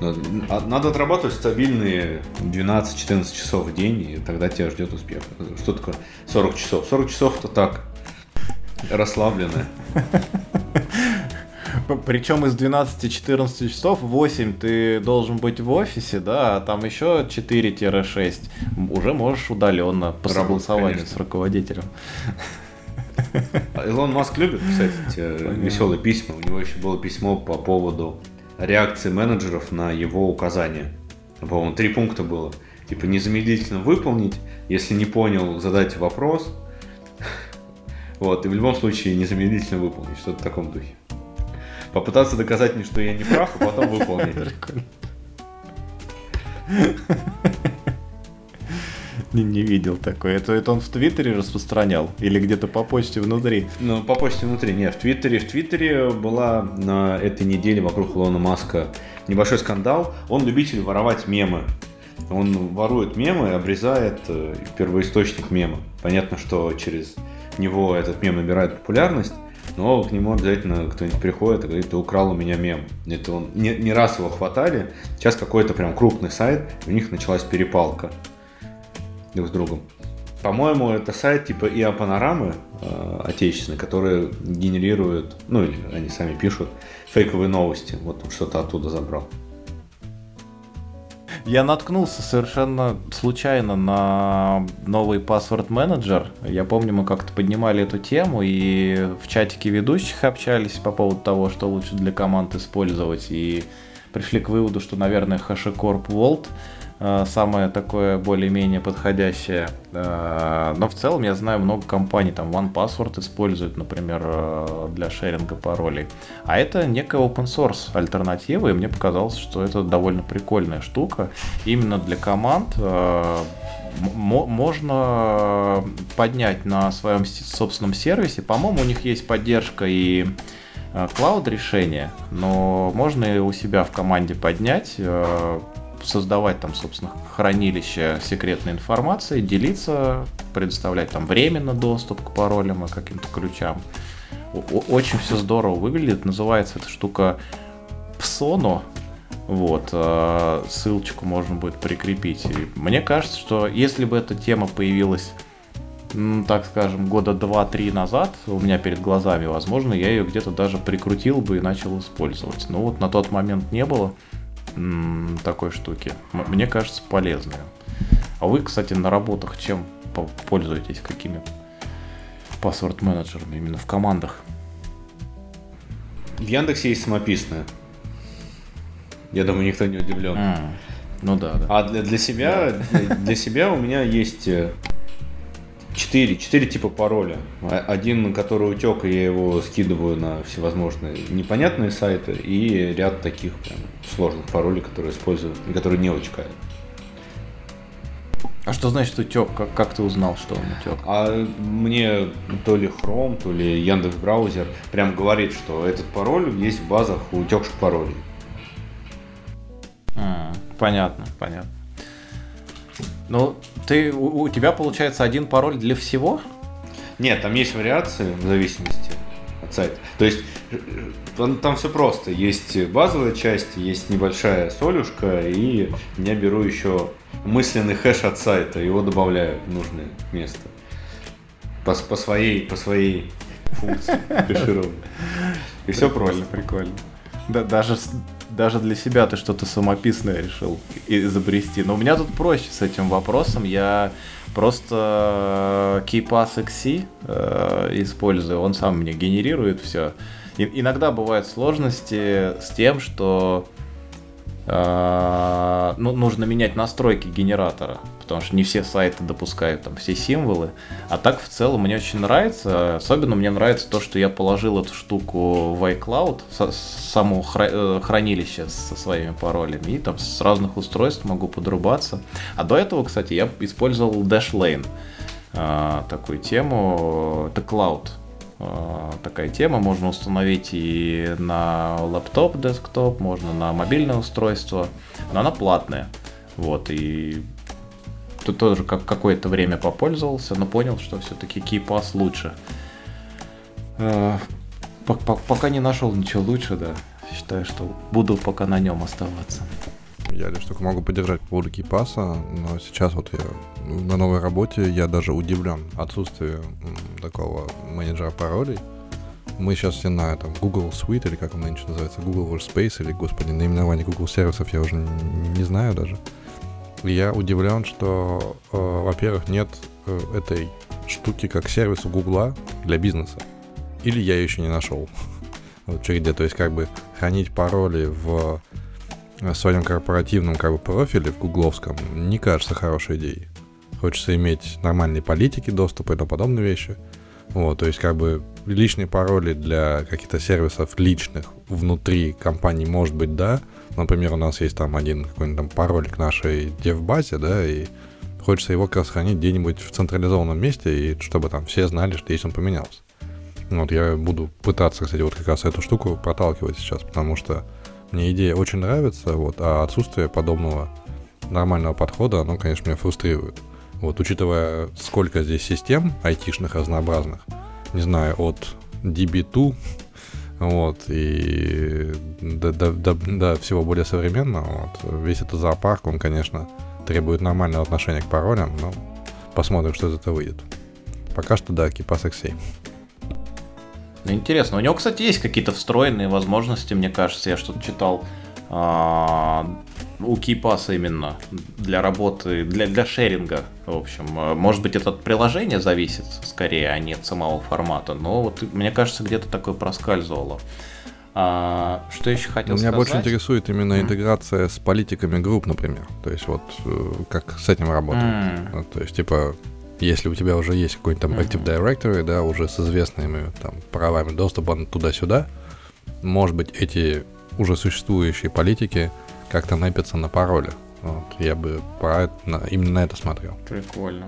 А, надо отрабатывать стабильные 12-14 часов в день, и тогда тебя ждет успех. Что такое 40 часов? 40 часов это так, расслабленно. Причем из 12-14 часов 8 ты должен быть в офисе, да, а там еще 4-6 уже можешь удаленно по согласованию с руководителем. А Илон Маск любит писать эти веселые письма. У него еще было письмо по поводу реакции менеджеров на его указания. По-моему, три пункта было. Типа незамедлительно выполнить, если не понял, задать вопрос. Вот, и в любом случае незамедлительно выполнить, что-то в таком духе попытаться доказать мне, что я не прав, а потом выполнить. Не, не видел такой. Это, это он в Твиттере распространял? Или где-то по почте внутри? Ну, по почте внутри. Не, в Твиттере. В Твиттере была на этой неделе вокруг Илона Маска небольшой скандал. Он любитель воровать мемы. Он ворует мемы и обрезает э, первоисточник мема. Понятно, что через него этот мем набирает популярность но к нему обязательно кто-нибудь приходит и говорит, ты украл у меня мем. Это он не, не раз его хватали. Сейчас какой-то прям крупный сайт, у них началась перепалка друг с другом. По-моему, это сайт типа ИА Панорамы э, отечественный, которые генерируют, ну или они сами пишут фейковые новости. Вот что-то оттуда забрал я наткнулся совершенно случайно на новый password менеджер. Я помню, мы как-то поднимали эту тему и в чатике ведущих общались по поводу того, что лучше для команд использовать. И пришли к выводу, что, наверное, HashiCorp Vault самое такое более-менее подходящее. Э, но в целом я знаю много компаний, там OnePassword используют, например, э, для шеринга паролей. А это некая open source альтернатива, и мне показалось, что это довольно прикольная штука. Именно для команд можно поднять на своем собственном сервисе. По-моему, у них есть поддержка и клауд решения, но можно и у себя в команде поднять, создавать там, собственно, хранилище секретной информации, делиться, предоставлять там временно доступ к паролям и каким-то ключам. Очень все здорово выглядит. Называется эта штука Psono. Вот, э, ссылочку можно будет прикрепить. И мне кажется, что если бы эта тема появилась, ну, так скажем, года 2-3 назад у меня перед глазами, возможно, я ее где-то даже прикрутил бы и начал использовать. Но вот на тот момент не было такой штуки. Мне кажется, полезные. А вы, кстати, на работах чем пользуетесь? Какими паспорт менеджерами именно в командах? В Яндексе есть самописные. Я думаю, никто не удивлен. Mm. Ну да, да. А для, для себя, для, для себя у меня есть э, Четыре, четыре типа пароля. Один, который утек, и я его скидываю на всевозможные непонятные сайты, и ряд таких прям сложных паролей, которые использую, и которые не утекают. А что значит утек? Как, как ты узнал, что он утек? А мне то ли Chrome, то ли Яндекс браузер прям говорит, что этот пароль есть в базах утекших паролей. А, понятно, понятно. Ну, ты, у, у тебя получается один пароль для всего? Нет, там есть вариации в зависимости от сайта. То есть э, там, там все просто. Есть базовая часть, есть небольшая солюшка, и я беру еще мысленный хэш от сайта, его добавляю в нужное место. По, по своей, по своей функции кэширования. И все просто. Прикольно. Да, даже даже для себя ты что-то самописное решил изобрести. Но у меня тут проще с этим вопросом. Я просто э, KeyPass XC э, использую, он сам мне генерирует все. И, иногда бывают сложности с тем, что ну, нужно менять настройки генератора потому что не все сайты допускают там все символы. А так в целом мне очень нравится. Особенно мне нравится то, что я положил эту штуку в iCloud, само хра- э, хранилище со своими паролями, и там с разных устройств могу подрубаться. А до этого, кстати, я использовал Dashlane а, такую тему. Это Cloud а, такая тема. Можно установить и на лаптоп, десктоп, можно на мобильное устройство, но она платная. Вот, и тут тоже как какое-то время попользовался, но понял, что все-таки KeyPass лучше. Э, пока не нашел ничего лучше, да. Считаю, что буду пока на нем оставаться. Я лишь только могу поддержать по поводу KeyPass, но сейчас вот я на новой работе, я даже удивлен отсутствию такого менеджера паролей. Мы сейчас все на там, Google Suite, или как он нынче называется, Google Workspace, или, господи, наименование Google сервисов я уже не знаю даже я удивлен, что, э, во-первых, нет э, этой штуки как сервис у Гугла для бизнеса. Или я еще не нашел. Вот где, то есть как бы хранить пароли в своем корпоративном как бы профиле в гугловском не кажется хорошей идеей. Хочется иметь нормальные политики доступа и тому подобные вещи. Вот, то есть как бы личные пароли для каких-то сервисов личных внутри компании может быть да, Например, у нас есть там один какой-нибудь там пароль к нашей девбазе, да, и хочется его как раз хранить где-нибудь в централизованном месте, и чтобы там все знали, что есть он поменялся. Вот я буду пытаться, кстати, вот как раз эту штуку проталкивать сейчас, потому что мне идея очень нравится, вот, а отсутствие подобного нормального подхода, оно, конечно, меня фрустрирует. Вот, учитывая, сколько здесь систем айтишных разнообразных, не знаю, от DB2 вот, и до, до, до, до всего более современного, вот, весь этот зоопарк, он, конечно, требует нормального отношения к паролям, но посмотрим, что из этого выйдет. Пока что, да, KeePass X7. Ну, интересно. У него, кстати, есть какие-то встроенные возможности, мне кажется, я что-то читал. А, у KeyPass именно для работы, для, для шеринга, в общем. Может быть, это от приложения зависит скорее, а не от самого формата, но вот мне кажется, где-то такое проскальзывало. А, что еще хотел Меня сказать? больше интересует именно интеграция с политиками групп, например. То есть вот э, как с этим работать. Ну, То есть, типа, если у тебя уже есть какой-нибудь там. Active Directory, да, уже с известными там правами доступа туда-сюда, может быть, эти уже существующие политики как-то напятся на пароли. Вот, я бы про это- на- именно на это смотрел. Прикольно.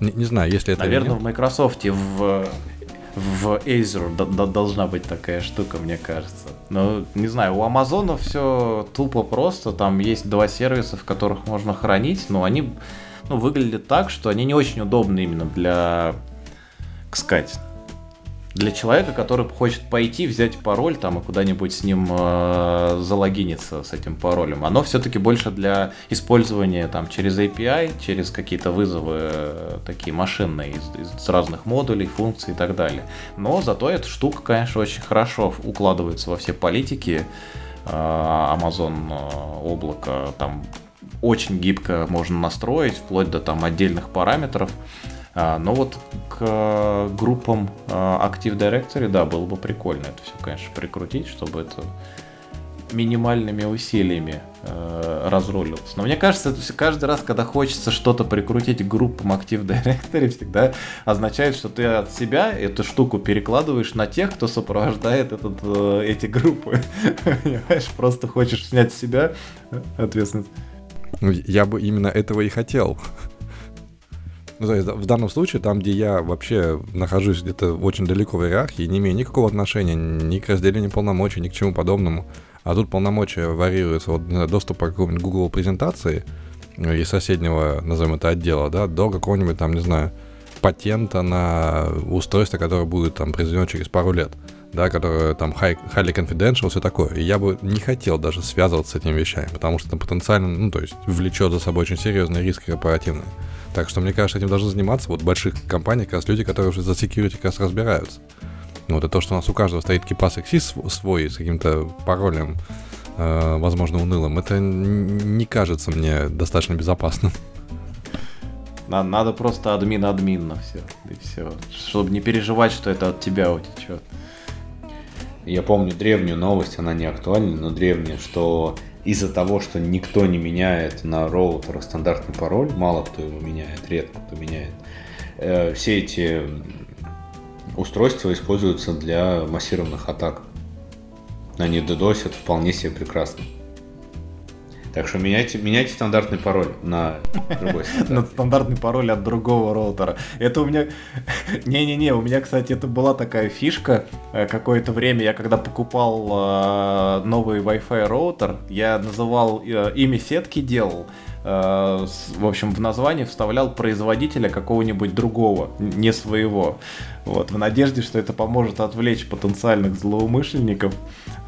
Не, не знаю, если это Наверное, в Microsoft в в Azure д- д- должна быть такая штука, мне кажется. Но не знаю, у Амазона все тупо просто. Там есть два сервиса, в которых можно хранить, но они ну, выглядят так, что они не очень удобны именно для, как сказать, для человека, который хочет пойти, взять пароль там и куда-нибудь с ним э, залогиниться с этим паролем. Оно все-таки больше для использования там через API, через какие-то вызовы э, такие машинные из, из разных модулей, функций и так далее. Но зато эта штука, конечно, очень хорошо укладывается во все политики. Э, Amazon э, облако там очень гибко можно настроить, вплоть до там отдельных параметров. А, Но вот к э, группам э, Active Directory, да, было бы прикольно это все, конечно, прикрутить, чтобы это минимальными усилиями э, разрулилось. Но мне кажется, это всё- каждый раз, когда хочется что-то прикрутить к группам Active Directory, всегда означает, что ты от себя эту штуку перекладываешь на тех, кто сопровождает этот, э, эти группы. Понимаешь, просто хочешь снять с себя ответственность. Ну, Я бы именно этого и хотел. Ну, то есть в данном случае, там, где я вообще нахожусь где-то очень далеко в иерархии, не имею никакого отношения ни к разделению полномочий, ни к чему подобному, а тут полномочия варьируются от знаю, доступа к какой-нибудь Google презентации ну, из соседнего, назовем это, отдела, да, до какого-нибудь там, не знаю, патента на устройство, которое будет там произведено через пару лет, да, которое там high, highly confidential, все такое. И я бы не хотел даже связываться с этими вещами, потому что это потенциально, ну, то есть, влечет за собой очень серьезный риск корпоративный. Так что, мне кажется, этим должны заниматься вот в больших компаниях как раз люди, которые уже за security как раз разбираются. Ну, вот это то, что у нас у каждого стоит XC св- свой с каким-то паролем, э, возможно, унылым, это не кажется мне достаточно безопасным. На- Надо просто админ-админ на все. И все. Чтобы не переживать, что это от тебя утечет. Я помню древнюю новость, она не актуальна, но древняя, что из-за того, что никто не меняет на роутерах стандартный пароль, мало кто его меняет, редко кто меняет, э, все эти устройства используются для массированных атак. Они дедосят вполне себе прекрасно. Так что меняйте, меняйте стандартный пароль на другой На стандартный. пароль от другого роутера. Это у меня... Не-не-не, у меня, кстати, это была такая фишка. Э, Какое-то время я, когда покупал э, новый Wi-Fi роутер, я называл э, имя сетки делал. В общем, в название вставлял производителя какого-нибудь другого, не своего. Вот, в надежде, что это поможет отвлечь потенциальных злоумышленников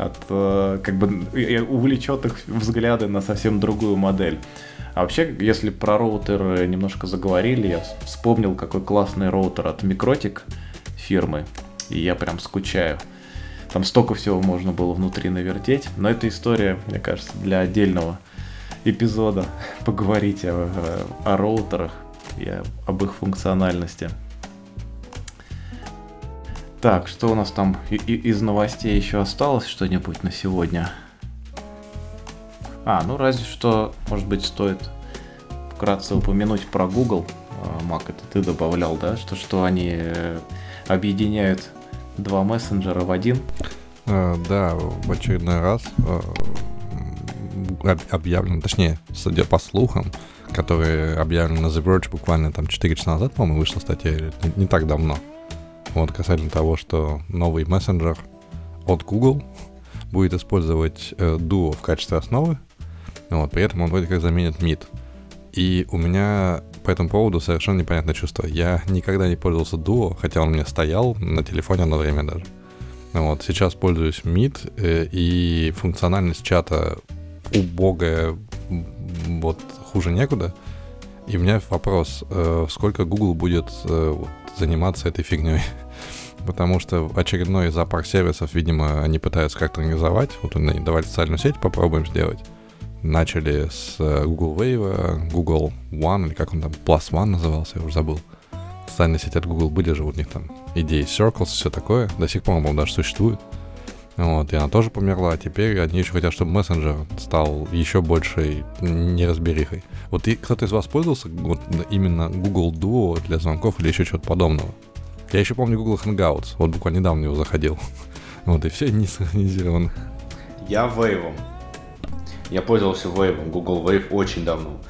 от, э, как бы, увлечет их взгляды на совсем другую модель. А вообще, если про роутеры немножко заговорили, я вс- вспомнил, какой классный роутер от Микротик фирмы, и я прям скучаю. Там столько всего можно было внутри навертеть, но это история, мне кажется, для отдельного эпизода поговорить о, о роутерах и об их функциональности. Так, что у нас там из новостей еще осталось что-нибудь на сегодня? А, ну разве что, может быть, стоит вкратце упомянуть про Google. А, Мак, это ты добавлял, да? Что, что они э, объединяют два мессенджера в один. Э, Да, в очередной раз э, м, об- объявлено, точнее, судя по слухам, которые объявлены на The Verge буквально там 4 часа назад, по-моему, вышла статья, не, не так давно. Вот, касательно того, что новый мессенджер от Google будет использовать э, Duo в качестве основы, вот, при этом он вроде как заменит Meet. И у меня по этому поводу совершенно непонятное чувство. Я никогда не пользовался Duo, хотя он у меня стоял на телефоне одно время даже. Вот, сейчас пользуюсь Meet, э, и функциональность чата убогая, вот хуже некуда. И у меня вопрос, э, сколько Google будет э, заниматься этой фигней? Потому что очередной зоопарк сервисов, видимо, они пытаются как-то организовать. Вот они, давайте социальную сеть попробуем сделать. Начали с э, Google Wave, Google One, или как он там, Plus One назывался, я уже забыл. Социальные сети от Google были же у них там идеи Circles, все такое. До сих пор, по-моему, даже существует. Вот, и она тоже померла. Теперь они еще хотят, чтобы мессенджер стал еще большей неразберихой. Вот и кто-то из вас пользовался вот, именно Google Duo для звонков или еще чего-то подобного? Я еще помню Google Hangouts. Вот буквально недавно в него заходил. Вот, и все не синхронизировано. Я Wave. Я пользовался Wave, Google Wave очень давно.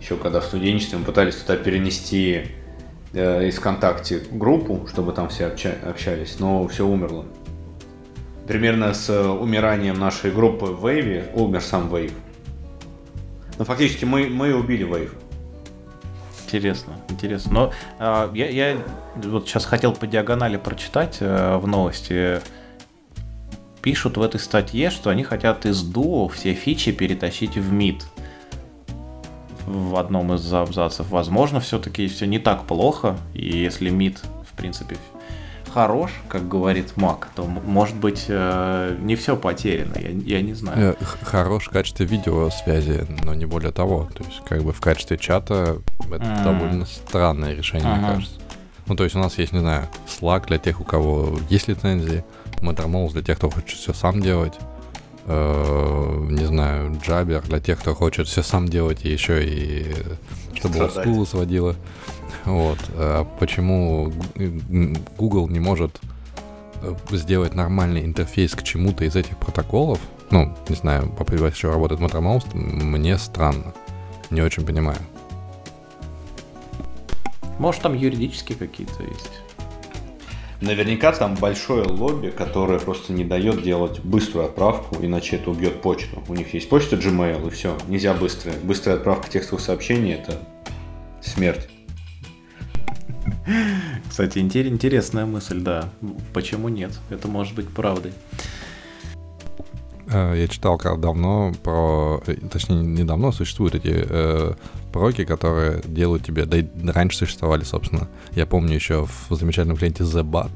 Еще когда в студенчестве мы пытались туда перенести э, из ВКонтакте группу, чтобы там все обща- общались, но все умерло. Примерно с э, умиранием нашей группы в Wave умер сам Wave. Ну, фактически мы, мы убили Wave. Интересно, интересно. Но э, я, я вот сейчас хотел по диагонали прочитать э, в новости. Пишут в этой статье, что они хотят из Duo все фичи перетащить в Meet. В одном из абзацев. Возможно, все-таки все не так плохо. И если Meet, в принципе, хорош, как говорит Мак, то, может быть, э, не все потеряно, я, я не знаю. Э, хорош в качестве видеосвязи, но не более того. То есть, как бы в качестве чата это mm. довольно странное решение, uh-huh. мне кажется. Ну, то есть у нас есть, не знаю, Slack для тех, у кого есть лицензии, Mattermost для тех, кто хочет все сам делать, э, не знаю, Jabber для тех, кто хочет все сам делать и еще и чтобы олдскулы сводило. Вот. А почему Google не может э, сделать нормальный интерфейс к чему-то из этих протоколов, ну, не знаю, по еще работает Mattermost, мне странно. Не очень понимаю. Может, там юридические какие-то есть. Наверняка там большое лобби, которое просто не дает делать быструю отправку, иначе это убьет почту. У них есть почта Gmail, и все. Нельзя быстрая. Быстрая отправка текстовых сообщений – это смерть. Кстати, интересная мысль, да. Почему нет? Это может быть правдой. Э, я читал как давно про, э, точнее, недавно существуют эти э, проки, которые делают тебе, да и раньше существовали, собственно. Я помню еще в замечательном клиенте TheBot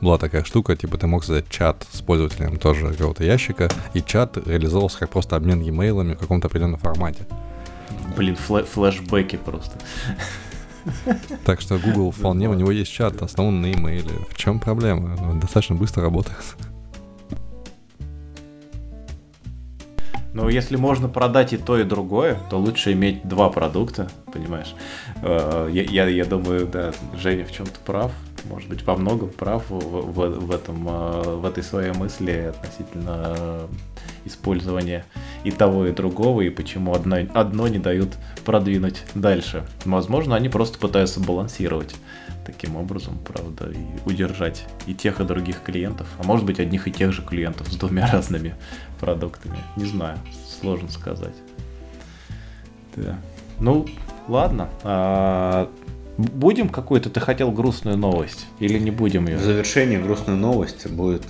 была такая штука, типа ты мог создать чат с пользователем тоже какого-то ящика, и чат реализовался как просто обмен e-mailами в каком-то определенном формате. Блин, флэ флешбеки просто. Так что Google вполне, у него есть чат, основан на имейле. В чем проблема? Он достаточно быстро работает. Ну, если можно продать и то, и другое, то лучше иметь два продукта, понимаешь? Э, я, я, я думаю, да, Женя в чем-то прав, может быть, во многом прав в, в, в, этом, э, в этой своей мысли относительно использования и того, и другого, и почему одно, одно не дают продвинуть дальше. Возможно, они просто пытаются балансировать таким образом, правда, и удержать и тех, и других клиентов, а может быть, одних и тех же клиентов с двумя разными продуктами. Не знаю, сложно сказать. Да. Ну, ладно. А, будем какую-то, ты хотел грустную новость или не будем ее? В завершение грустная новость будет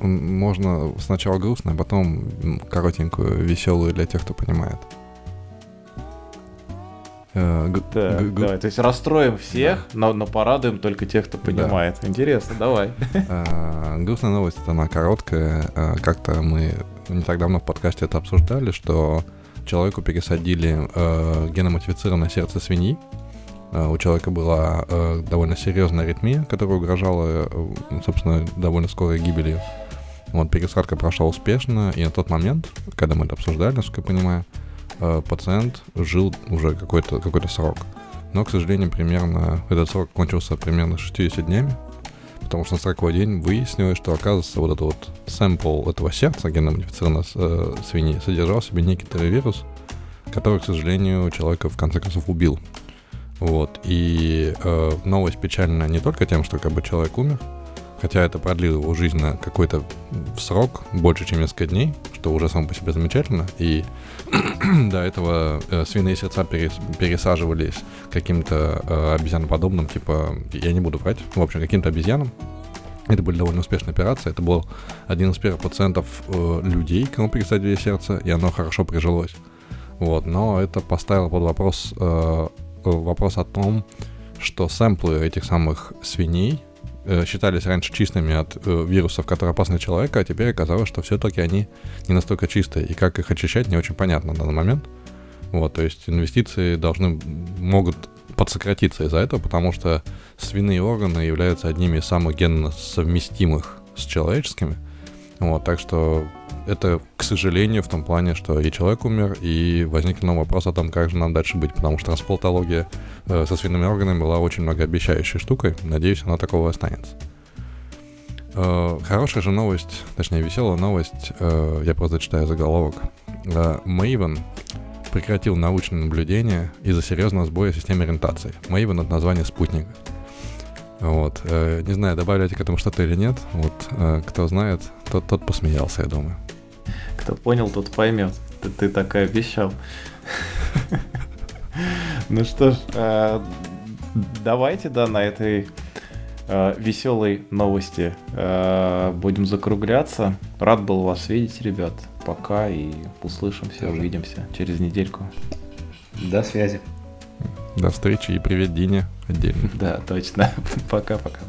можно сначала грустно, а потом коротенькую, веселую для тех, кто понимает. Э, да, давай, то есть расстроим всех, да. но, но порадуем только тех, кто понимает. Да. Интересно, давай. Э, грустная новость, она короткая. Э, как-то мы не так давно в подкасте это обсуждали, что человеку пересадили геномодифицированное сердце свиньи. У человека была довольно серьезная аритмия, которая угрожала, собственно, довольно скорой гибелью. Вот, пересадка прошла успешно, и на тот момент, когда мы это обсуждали, насколько я понимаю, э, пациент жил уже какой-то какой срок. Но, к сожалению, примерно этот срок кончился примерно 60 днями, потому что на 40 день выяснилось, что, оказывается, вот этот вот сэмпл этого сердца генно-модифицированного э, свиньи содержал в себе некоторый вирус, который, к сожалению, человека в конце концов убил. Вот. И э, новость печальная не только тем, что как бы человек умер, хотя это продлило его жизнь на какой-то срок, больше, чем несколько дней, что уже само по себе замечательно, и до этого э, свиные сердца перес, пересаживались каким-то э, обезьяноподобным, типа, я не буду врать, в общем, каким-то обезьянам, это были довольно успешные операции. Это был один из первых пациентов э, людей, кому пересадили сердце, и оно хорошо прижилось. Вот, но это поставило под вопрос э, вопрос о том, что сэмплы этих самых свиней считались раньше чистыми от э, вирусов, которые опасны для человека, а теперь оказалось, что все-таки они не настолько чистые. И как их очищать, не очень понятно на данный момент. Вот, то есть инвестиции должны, могут подсократиться из-за этого, потому что свиные органы являются одними из самых генно совместимых с человеческими. Вот, так что это, к сожалению, в том плане, что и человек умер, и возник новый вопрос о том, как же нам дальше быть, потому что трансплантология э, со свиными органами была очень многообещающей штукой. Надеюсь, она такого останется. Э, хорошая же новость, точнее веселая новость, э, я просто читаю заголовок. Maven прекратил научное наблюдение из-за серьезного сбоя системы ориентации. Maven — это название спутника. Вот. Не знаю, добавляете к этому что-то или нет. Вот. Кто знает, тот, тот посмеялся, я думаю. Кто понял, тот поймет. Ты, ты так и обещал. Ну что ж, э, давайте, да, на этой веселой новости будем закругляться. Рад был вас видеть, ребят. Пока и услышимся, увидимся через недельку. До связи. До встречи и привет Дине отдельно. Да, точно. Пока-пока.